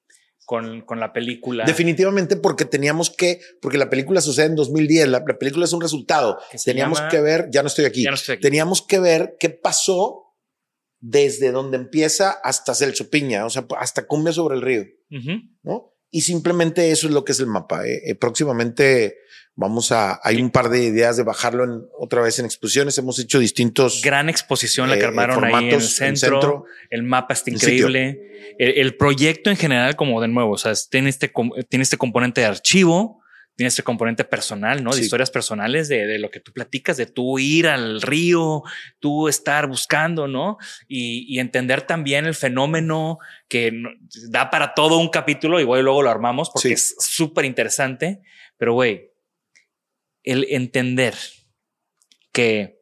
con, con, la película? Definitivamente porque teníamos que, porque la película sucede en 2010, la, la película es un resultado. Teníamos que ver, ya no, estoy aquí, ya no estoy aquí, teníamos que ver qué pasó desde donde empieza hasta Celso Piña, o sea, hasta Cumbia sobre el río, uh -huh. ¿no? Y simplemente eso es lo que es el mapa. Eh, eh, próximamente vamos a, hay un par de ideas de bajarlo en, otra vez en exposiciones. Hemos hecho distintos. Gran exposición la que armaron ahí en el centro. En centro el mapa está increíble. El, el, proyecto en general, como de nuevo, o sea, tiene este, tiene este componente de archivo, tiene este componente personal, ¿no? De sí. historias personales, de, de, lo que tú platicas, de tú ir al río, tú estar buscando, ¿no? Y, y entender también el fenómeno que da para todo un capítulo, igual luego lo armamos porque sí. es súper interesante, pero güey, el entender que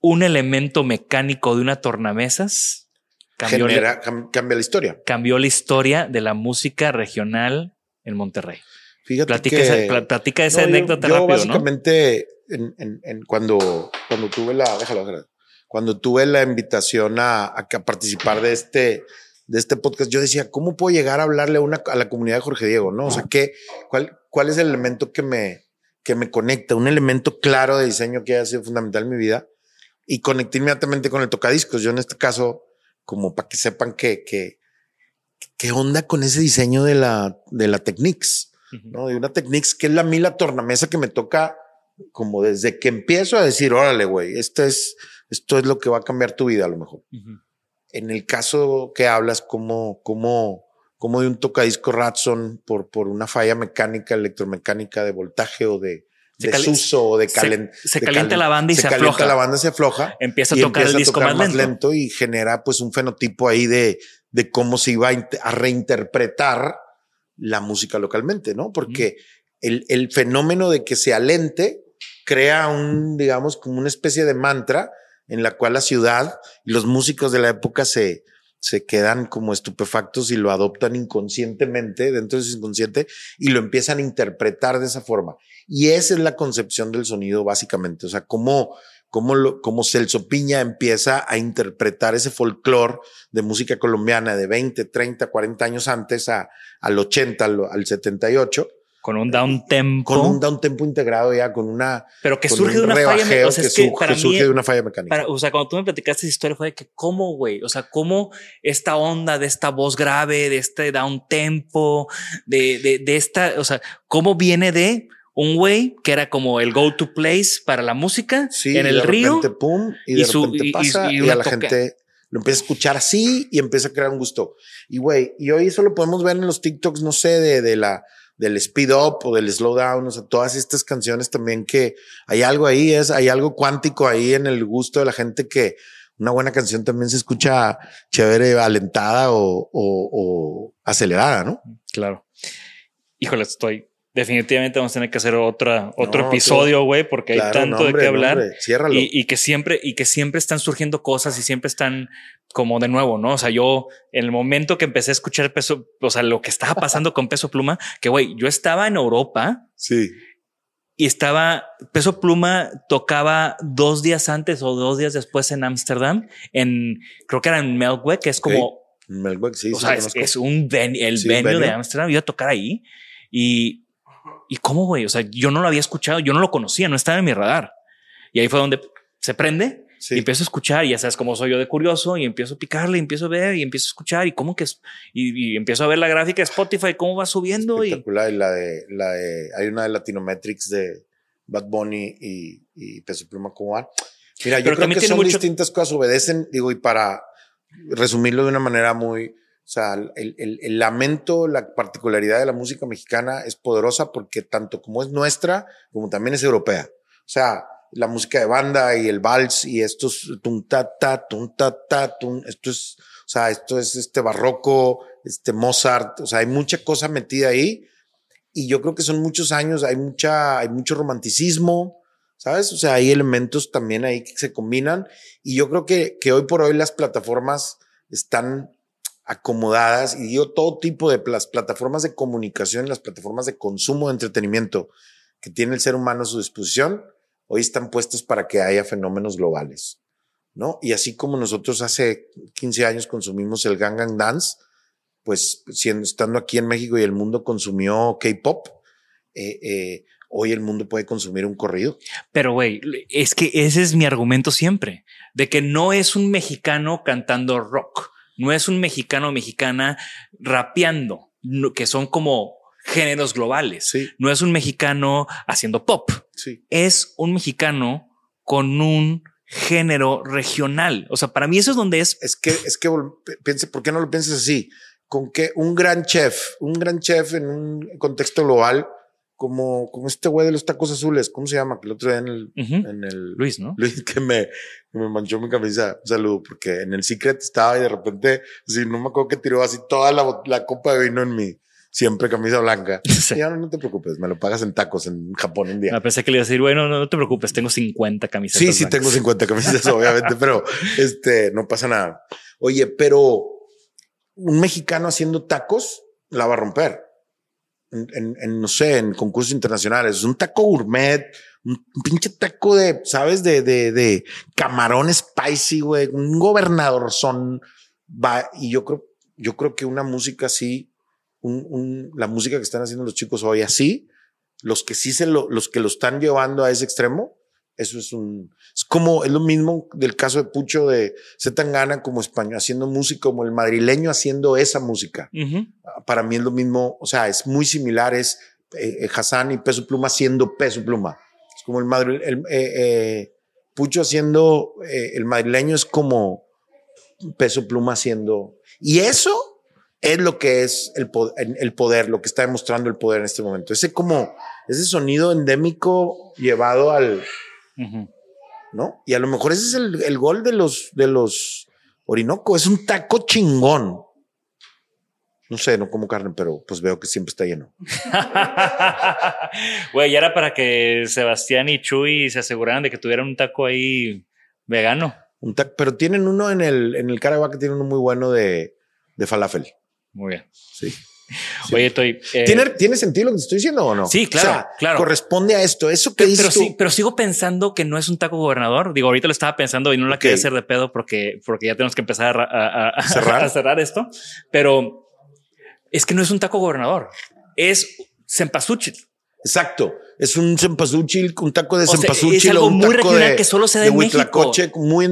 un elemento mecánico de una tornamesas cambió, Genera, la, cambia la historia. Cambió la historia de la música regional en Monterrey. Fíjate platica que, esa, platica esa no, anécdota yo, yo rápido, básicamente ¿no? en, en, en, cuando, cuando tuve la, déjalo, déjalo, cuando tuve la invitación a, a, a, participar de este, de este podcast, yo decía, ¿cómo puedo llegar a hablarle a, una, a la comunidad de Jorge Diego? ¿no? O sea, ¿qué, cuál, ¿cuál es el elemento que me, que me conecta? Un elemento claro de diseño que ha sido fundamental en mi vida y conecté inmediatamente con el tocadiscos. Yo en este caso, como para que sepan que, que, qué onda con ese diseño de la, de la Technics ¿no? De una Technics que es la mila tornamesa que me toca como desde que empiezo a decir, órale, güey, esto es, esto es lo que va a cambiar tu vida a lo mejor. Uh -huh. En el caso que hablas, como, como, como de un tocadisco Ratson por, por una falla mecánica, electromecánica de voltaje o de, de desuso o de calent se, se calienta la banda y se, se afloja. la banda se afloja. Empieza a tocar el disco tocar más, lento. lento. y genera pues un fenotipo ahí de, de cómo se iba a, a reinterpretar la música localmente, ¿no? Porque mm. el, el, fenómeno de que se alente crea un, digamos, como una especie de mantra en la cual la ciudad y los músicos de la época se, se quedan como estupefactos y lo adoptan inconscientemente dentro de su inconsciente y lo empiezan a interpretar de esa forma. Y esa es la concepción del sonido básicamente, o sea, cómo, cómo, lo, cómo Celso Piña empieza a interpretar ese folclore de música colombiana de 20, 30, 40 años antes a, al 80, al, al 78 con un down tempo. con un down tempo integrado ya, con una. pero que surge de un una falla. me- rebajeo O sea, es que su- surge de una falla mecánica. para- o sea, cuando tú me platicaste esa historia fue de que cómo, güey, o sea, cómo esta onda de esta voz grave, de este down tempo, de, de, de esta, o sea, cómo viene de un güey que era como el go to place para la música Sí, en y el de río. repente, pum, y de y su- repente pasa, y a la gente lo empieza a escuchar así y empieza a crear un gusto. Y güey, y hoy eso lo podemos ver en los TikToks, no sé, de, de la del speed up o del slow down, o sea, todas estas canciones también que hay algo ahí, es, hay algo cuántico ahí en el gusto de la gente que una buena canción también se escucha chévere, alentada o, o, o acelerada, ¿no? Claro. Híjole, estoy. Definitivamente vamos a tener que hacer otra, otro No, episodio, güey, porque hay Claro, tanto no, hombre, de qué no, hablar. hombre, y, y que siempre, y que siempre están surgiendo cosas y siempre están como de nuevo, ¿no? O sea, yo en el momento que empecé a escuchar peso, o sea, lo que estaba pasando con peso pluma, que güey, yo estaba en Europa Sí. y estaba peso pluma tocaba dos días antes o dos días después en Ámsterdam, en creo que era en Melkweg, que es como Melbourne, sí, o sí, sea, es, es un venue, el Sí, venue, de venue. Amsterdam, iba a tocar ahí y, y cómo, güey, o sea, yo no lo había escuchado, yo no lo conocía, no estaba en mi radar. Y ahí fue donde se prende Sí. y empiezo a escuchar, y ya sabes cómo soy yo de curioso, y empiezo a picarle, y empiezo a ver, y empiezo a escuchar, y cómo que es, y, y empiezo a ver la gráfica de Spotify, cómo va subiendo, espectacular. Y la de, la de, hay una de Latinometrics de Bad Bunny y, y Peso Pluma van. Mira, yo Pero creo que son mucho- distintas cosas, obedecen, digo, y para resumirlo de una manera muy, o sea, el, el- el lamento, la particularidad de la música mexicana es poderosa porque tanto como es nuestra, como también es europea. O sea, la música de banda y el vals y estos tum ta ta, tum ta ta, tum, esto es, o sea, esto es este barroco, este Mozart, o sea, hay mucha cosa metida ahí y yo creo que son muchos años, hay mucha, hay mucho romanticismo, ¿sabes? O sea, hay elementos también ahí que se combinan y yo creo que, que hoy por hoy las plataformas están acomodadas y digo todo tipo de las plataformas de comunicación, las plataformas de consumo de entretenimiento que tiene el ser humano a su disposición, hoy están puestas para que haya fenómenos globales, ¿no? Y así como nosotros hace 15 años consumimos el Gangnam Dance, pues estando aquí en México y el mundo consumió K-pop, eh, eh, hoy el mundo puede consumir un corrido. Pero, güey, es que ese es mi argumento siempre, de que no es un mexicano cantando rock, no es un mexicano o mexicana rapeando, no- que son como géneros globales. Sí, No es un mexicano haciendo pop, sí. es un mexicano con un género regional. O sea, para mí eso es donde es Es que, es que piense, ¿por qué no lo piensas así? Con que un gran chef, un gran chef en un contexto global, como, como este güey de los tacos azules, ¿cómo se llama? Que el otro día en el, en el Luis, ¿no? Luis que me, que me manchó mi camisa. Un saludo, porque en el Secret estaba y de repente, sí, no me acuerdo que tiró así toda la, copa de vino en mi siempre camisa blanca. Sí. Y ahora no te preocupes, me lo pagas en tacos en Japón un día. Ah, pensé que le iba a decir, bueno, no, no te preocupes, tengo 50 camisetas. Sí, sí, blancas. tengo 50 camisas, obviamente, pero este, no pasa nada. Oye, pero un mexicano haciendo tacos la va a romper. En, en- no sé, en concursos internacionales. Un taco gourmet, un pinche taco de, ¿sabes? De, de, de camarón spicy, güey. Un gobernador son. Va, y yo creo, yo creo que una música así, un, un- la música que están haciendo los chicos hoy así, los que sí se lo, los que lo están llevando a ese extremo, eso es un, es como, es lo mismo del caso de Pucho de Zetangana como español, haciendo música, como el madrileño haciendo esa música. Ujú. Para mí es lo mismo, o sea, es muy similar, es eh, eh, Hassan y Peso Pluma haciendo Peso Pluma. Es como el madrileño, el, eh, eh, Pucho haciendo, eh, el madrileño es como Peso Pluma haciendo, y eso es lo que es el, el poder, lo que está demostrando el poder en este momento. Ese como, ese sonido endémico llevado al, ¿no? Y a lo mejor ese es el, el gol de los, de los Orinoco. Es un taco chingón. No sé, no como carne, pero pues veo que siempre está lleno. Güey, ya era para que Sebastián y Chuy se aseguraran de que tuvieran un taco ahí vegano. Un taco, pero tienen uno en el, en el Caravaca, tienen uno muy bueno de, de falafel. Muy bien. Sí. Oye, estoy. eh, ¿Tiene, ¿Tiene sentido lo que te estoy diciendo o no? Sí, claro, O sea, claro. Corresponde a esto. Eso que pero, dices pero tú. sí, pero sigo pensando que no es un taco gobernador. Digo, ahorita lo estaba pensando y no la quería hacer de pedo porque, porque ya tenemos que empezar a, a- a- ¿Cerrar? a cerrar esto. Pero es que no es un taco gobernador. Es cempasúchil. Exacto. Es un cempasúchil, un taco de O sea, cempasúchil. es algo o un muy taco regional de- que solo se da en México. Muy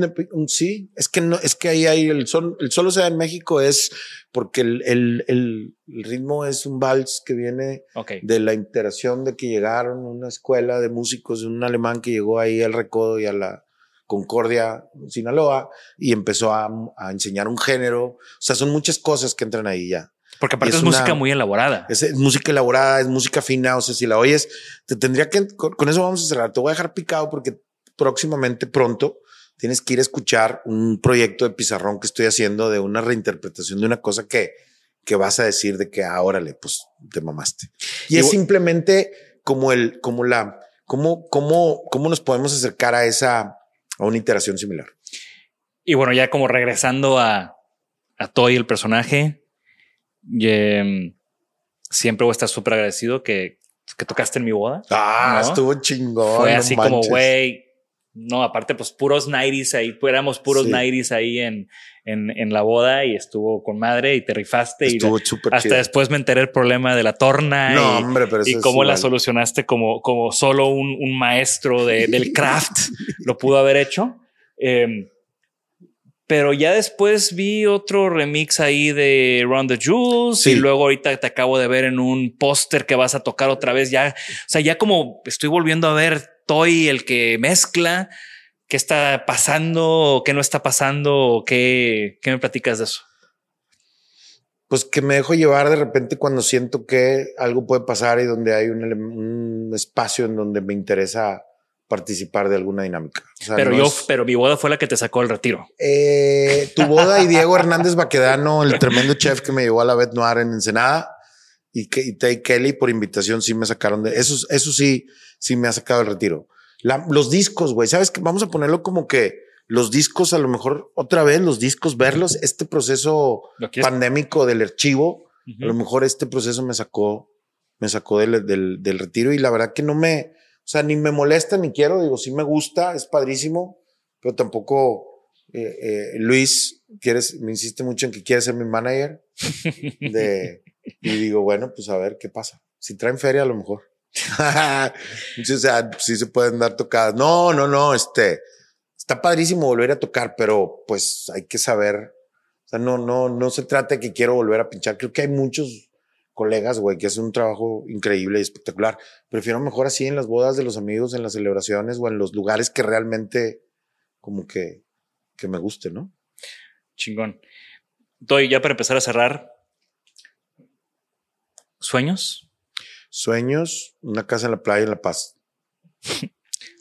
sí, es que no, es que ahí hay el sol, el solo se da en México es porque el, el, el, el ritmo es un vals que viene de la interacción de que llegaron a una escuela de músicos de un alemán que llegó ahí al Recodo y a la Concordia, Sinaloa, y empezó a, a enseñar un género. O sea, son muchas cosas que entran ahí ya. Porque aparte es, es una- música muy elaborada. Es, es música elaborada, es música fina. O sea, si la oyes, te tendría que, con, con eso vamos a cerrar. Te voy a dejar picado porque próximamente, pronto, tienes que ir a escuchar un proyecto de pizarrón que estoy haciendo de una reinterpretación de una cosa que, que vas a decir de que, ah, órale, pues te mamaste. Y, Y es simplemente como el, como la, cómo, cómo, cómo nos podemos acercar a esa, a una iteración similar. Y bueno, ya como regresando a, a Toy, el personaje, y, em, siempre voy a estar súper agradecido que, que tocaste en mi boda. Ah, ¿No? estuvo chingón. Fue no así como, güey, no, aparte, pues puros 90s ahí, éramos puros Sí. 90s ahí en, en, en la boda y estuvo con madre y te rifaste. Estuvo y súper hasta chido. después me enteré el problema de la torna No, y, hombre, pero y cómo la solucionaste como, como solo un, un maestro de- del craft lo pudo haber hecho. Em, pero ya después vi otro remix ahí de Run the Sí. y luego ahorita te acabo de ver en un póster que vas a tocar otra vez. Ya, o sea, ya como estoy volviendo a ver Toy, el que mezcla, qué está pasando, qué no está pasando, qué, qué me platicas de eso. Pues que me dejo llevar de repente cuando siento que algo puede pasar y donde hay un, un espacio en donde me interesa participar de alguna dinámica. O sea, Pero no yo, es- pero mi boda fue la que te sacó el retiro. Eh, tu boda y Diego Hernández Baquedano, el tremendo chef que me llevó a la Bet Noir en Ensenada y, que, y Tay Kelly por invitación sí me sacaron de eso. Eso sí, sí me ha sacado el retiro. La- los discos, güey, sabes que vamos a ponerlo como que los discos, a lo mejor otra vez los discos, verlos, este proceso pandémico del archivo, Ujú. a lo mejor este proceso me sacó, me sacó del, del, del retiro y la verdad que no me, o sea, ni me molesta ni quiero, digo, sí me gusta, es padrísimo, pero tampoco eh, eh, Luis quieres, me insiste mucho en que quiere ser mi manager de, y digo, bueno, pues a ver qué pasa. Si traen feria, a lo mejor. o sea, sí se pueden dar tocadas. No, no, no, este, está padrísimo volver a tocar, pero pues hay que saber, o sea, no, no, no se trata de que quiero volver a pinchar. Creo que hay muchos colegas, güey, que hacen un trabajo increíble y espectacular. Prefiero mejor así en las bodas de los amigos, en las celebraciones o en los lugares que realmente como que, que me guste, ¿no? Chingón. Doy ya para empezar a cerrar. ¿Sueños? Sueños, una casa en la playa en La Paz.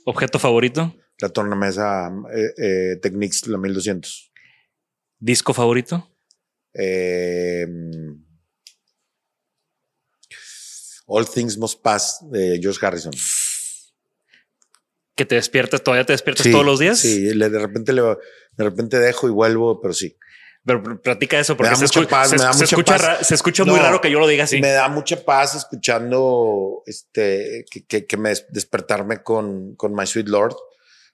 ¿Objeto favorito? La tornamesa eh, eh, Technics, la 1200. ¿Disco favorito? Eh, All Things Must Pass de George Harrison. ¿Que te despiertas? ¿Todavía te despiertas Sí, todos los días? Sí, de repente le, de repente dejo y vuelvo, pero sí. Pero platica eso porque se, escu- paz, se- me da se mucha escucha, ra- se escucha muy No, raro que yo lo diga así. Me da mucha paz escuchando este que, que, que me des- despertarme con, con My Sweet Lord.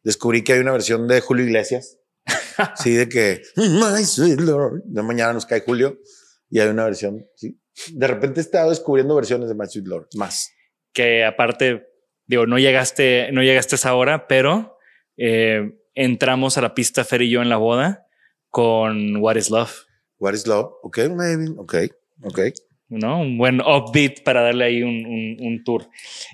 Descubrí que hay una versión de Julio Iglesias. sí, de que My Sweet Lord. De mañana nos cae Julio y hay una versión. Sí. De repente he estado descubriendo versiones de My Sweet Lord más. que aparte, digo, no llegaste, no llegaste a esa hora, pero eh, entramos a la pista Fer y yo en la boda con What is Love, What is love? Ok, maybe. Ok, ok. ¿no? Un buen upbeat para darle ahí un, un- un tour.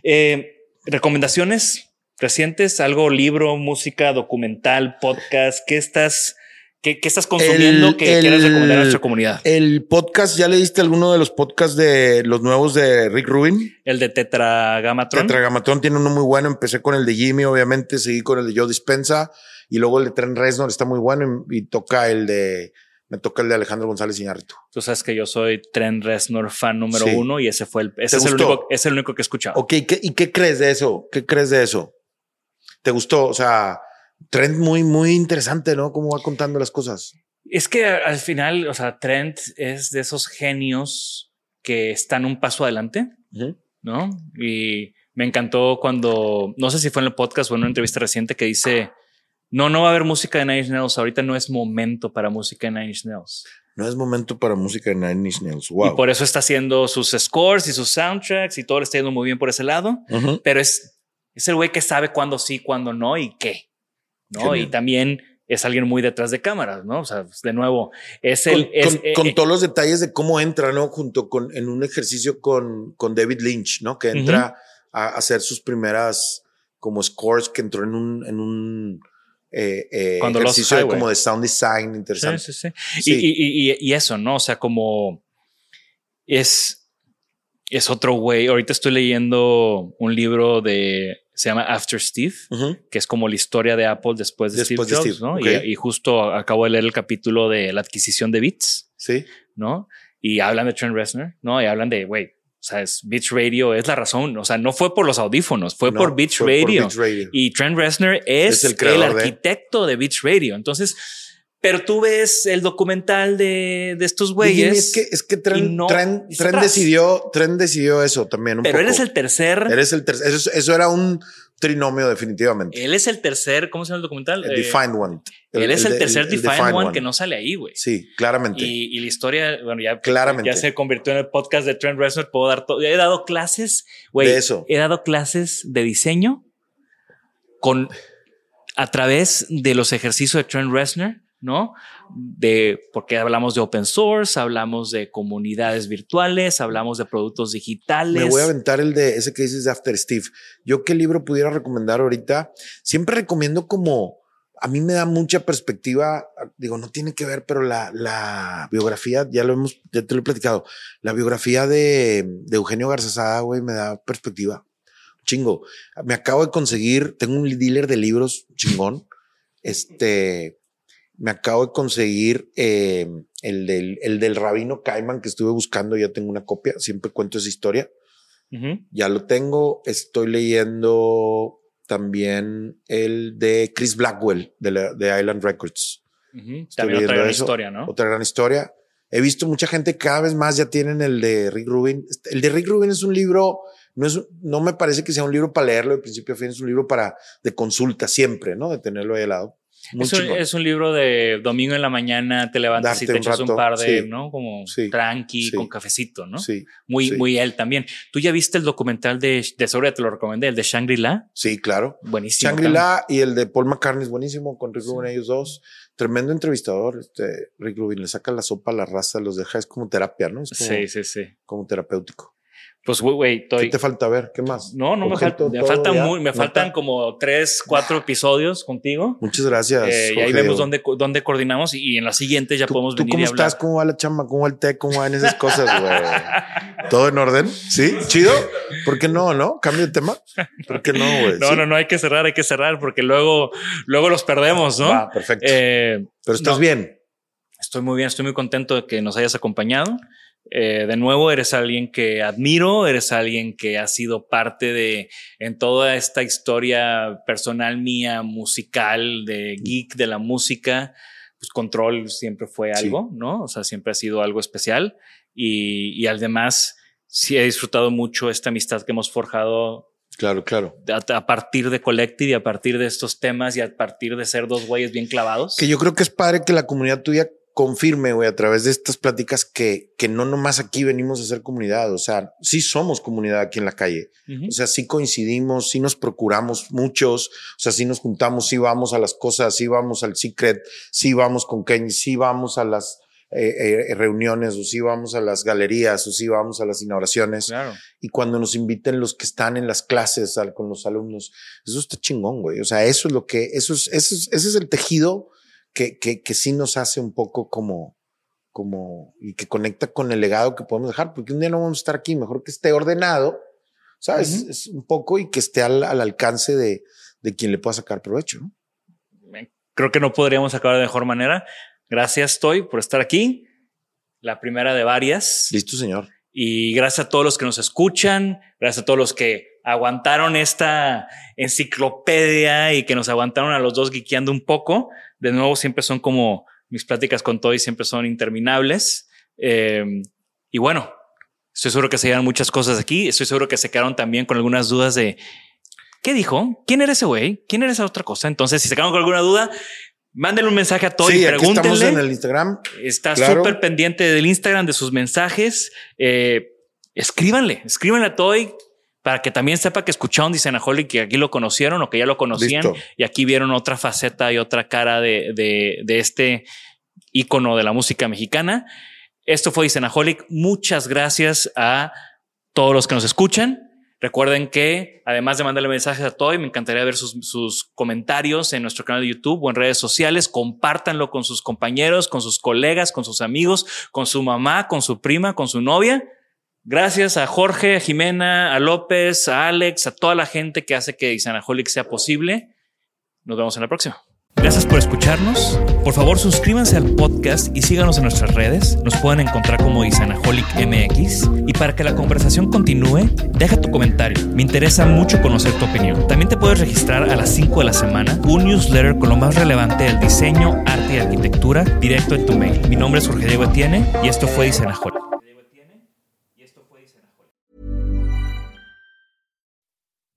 Eh, recomendaciones recientes, algo, libro, música, documental, podcast, ¿qué estás, qué, qué estás consumiendo El- que quieras recomendar a nuestra comunidad? El podcast, ¿ya le diste alguno de los podcasts de los nuevos de Rick Rubin? El de Tetragamatron. Tetragamatón tiene uno muy bueno. Empecé con el de Jimmy, obviamente, seguí con el de Joe Dispensa y luego el de Tren Reznor está muy bueno y, y toca el de, me toca el de Alejandro González Iñárritu. Tú sabes que yo soy Trent Reznor fan número Sí. uno y ese fue el, ese ¿Te es el, único, es el único que he escuchado. Ok, ¿qué- ¿y qué crees de eso? ¿Qué crees de eso? ¿Te gustó? O sea, Trent muy, muy interesante, ¿no? Cómo va contando las cosas. Es que al final, o sea, Trent es de esos genios que están un paso adelante, ¿no? Y me encantó cuando, no sé si fue en el podcast o en una entrevista reciente que dice, no, no va a haber música de Nine Inch Nails, ahorita no es momento para música de Nine Inch Nails. no es momento para música de Nine Inch Nails. Wow. Y por eso está haciendo sus scores y sus soundtracks y todo le está yendo muy bien por ese lado. Ujú. Pero es, es el güey que sabe cuándo sí, cuándo no y qué. ¿No? Genial. Y también es alguien muy detrás de cámaras, ¿no? O sea, pues, de nuevo, es Con, el. es- con- eh, con eh, todos los detalles de cómo entra, ¿no? Junto con en un ejercicio con, con David Lynch, ¿no? Que entra a hacer sus primeras como scores, que entró en un, en un eh, Cuando ejercicio de, como de sound design interesante. Sí, sí, sí. Sí. Y, y- y- y eso, ¿no? O sea, como es, es otro güey. Ahorita estoy leyendo un libro de, se llama After Steve, Ujú. que es como la historia de Apple después de Después Steve de Jobs, Steve, ¿no? ok. Y, y justo acabo de leer el capítulo de la adquisición de Beats, Sí. ¿no? Y hablan de Trent Reznor, ¿no? Y hablan de, güey, o sea, es Beats Radio es la razón. O sea, no fue por los audífonos, fue No, por fue por Radio. Y Trent Reznor es, Es el el, creador de- arquitecto de Beats Radio. Entonces, pero tú ves el documental de, de estos güeyes. es que, es que Tren, no- Tren- Tren decidió, Tren decidió eso también. un pero poco. él es el tercer. Eres el tercer. Eso, eso era un trinomio, definitivamente. él es el tercer. ¿Cómo se llama el documental? El Eh, Defined One. él es el, tercer el Defined, one, que no sale ahí, güey. Sí, claramente. Y, y la historia, bueno, ya, Claramente. ya se convirtió en el podcast de Trent Reznor. Puedo dar todo. He dado clases, güey. De eso. He dado clases de diseño con a través de los ejercicios de Trent Reznor, ¿no? De porque hablamos de open source, hablamos de comunidades virtuales, hablamos de productos digitales. Me voy a aventar el de ese que dices de After Steve. Yo qué libro pudiera recomendar ahorita. Siempre recomiendo como a mí me da mucha perspectiva. Digo, no tiene que ver, pero la, la biografía, ya lo hemos, ya te lo he platicado. La biografía de, de Eugenio Garzazada, güey, me da perspectiva. Chingo. Me acabo de conseguir, tengo un dealer de libros chingón. Este, me acabo de conseguir eh, el, del, el del rabino Cayman que estuve buscando. Ya tengo una copia. Siempre cuento esa historia. Ya lo tengo. Estoy leyendo también el de Chris Blackwell de, la- de Island Records. También otra gran eso. historia, ¿no? Otra gran historia. He visto mucha gente cada vez más ya tienen el de Rick Rubin. Este, El de Rick Rubin es un libro, no es, no me parece que sea un libro para leerlo de principio a fin, es un libro para de consulta siempre, ¿no? De tenerlo ahí al lado. Es un, es un libro de domingo en la mañana, te levantas y te un echas un par de, sí. ¿no? Como Sí, tranqui, sí. con cafecito, ¿no? Sí, Muy, muy él también. ¿Tú ya viste el documental de, de sobre, te lo recomendé, el de Shangri-La? sí, claro. Buenísimo. Shangri-La y el de Paul McCartney es buenísimo con Rick Rubin, ellos dos. Tremendo entrevistador, este Rick Rubin le saca la sopa a la raza, los deja, es como terapia, ¿no? Es como, Sí, sí, sí. como terapéutico. Pues, güey, güey, ¿Qué estoy. te falta ver? ¿Qué más? No, no me, falta, me faltan ya, muy, me faltan como tres, cuatro episodios contigo. Muchas gracias. Eh, y ahí vemos dónde, dónde coordinamos y, en la siguiente ya ¿Tú, podemos tú venir cómo y hablar. estás? ¿Cómo va la chamba? ¿Cómo va el té? ¿Cómo van esas cosas, güey? ¿Todo en orden? ¿Sí? ¿Chido? ¿Por qué no, no? ¿Cambio de tema? ¿Por qué no, güey? No, ¿Sí? no, no, hay que cerrar, hay que cerrar porque luego, luego los perdemos, ¿no? Va, perfecto. Eh, Pero estás no. bien. Estoy muy bien, estoy muy contento de que nos hayas acompañado. Eh, de nuevo, eres alguien que admiro, eres alguien que ha sido parte de en toda esta historia personal mía, musical, de geek de la música. Pues Control siempre fue Sí. algo, ¿no? O sea, siempre ha sido algo especial. Y, y además, sí he disfrutado mucho esta amistad que hemos forjado Claro, claro. a, a partir de Collective y a partir de estos temas y a partir de ser dos güeyes bien clavados. Que yo creo que es padre que la comunidad tuya confirme, güey, a través de estas pláticas que, que no nomás aquí venimos a hacer comunidad. O sea, sí somos comunidad aquí en la calle. Ujú. O sea, sí coincidimos, sí nos procuramos muchos, o sea, sí nos juntamos, sí vamos a las cosas, sí vamos al Secret, sí vamos con Kenny, sí vamos a las eh, eh, reuniones, o sí vamos a las galerías, o sí vamos a las inauguraciones. Claro. Y cuando nos inviten los que están en las clases al- con los alumnos, eso está chingón, güey. O sea, eso es lo que, eso es, eso es- ese es el tejido que, que, que sí nos hace un poco como, como, y que conecta con el legado que podemos dejar, porque un día no vamos a estar aquí, mejor que esté ordenado, ¿sabes? Ujú. Es un poco y que esté al, al alcance de, de quien le pueda sacar provecho, ¿no? Creo que no podríamos acabar de mejor manera. Gracias, Toy, por estar aquí. La primera de varias. Listo, señor. Y gracias a todos los que nos escuchan, gracias a todos los que aguantaron esta enciclopedia y que nos aguantaron a los dos guiqueando un poco. De nuevo, siempre son como mis pláticas con Toy, siempre son interminables. Eh, y bueno, estoy seguro que se llegan muchas cosas aquí. Estoy seguro que se quedaron también con algunas dudas de ¿qué dijo? ¿Quién era ese güey? ¿Quién era esa otra cosa? Entonces, si se quedaron con alguna duda, Mándenle un mensaje a Toy, Sí, aquí estamos pregúntenle. en el Instagram. Está Claro. súper pendiente del Instagram, de sus mensajes. Eh, escríbanle, escríbanle a Toy para que también sepa que escucharon Dicenaholic que aquí lo conocieron o que ya lo conocían Listo. y aquí vieron otra faceta y otra cara de, de, de este ícono de la música mexicana. Esto fue Dicenaholic. Muchas gracias a todos los que nos escuchan. Recuerden que además de mandarle mensajes a Toy, me encantaría ver sus, sus comentarios en nuestro canal de YouTube o en redes sociales. Compártanlo con sus compañeros, con sus colegas, con sus amigos, con su mamá, con su prima, con su novia. Gracias a Jorge, a Jimena, a López, a Alex, a toda la gente que hace que Isanaholic sea posible. Nos vemos en la próxima. Gracias por escucharnos. Por favor, suscríbanse al podcast y síganos en nuestras redes. Nos pueden encontrar como Isanaholic MX. Y para que la conversación continúe, deja tu comentario. Me interesa mucho conocer tu opinión. También te puedes registrar a las 5 de la semana un newsletter con lo más relevante del diseño, arte y arquitectura directo en tu mail. Mi nombre es Jorge Diego Etienne y esto fue Isanaholic.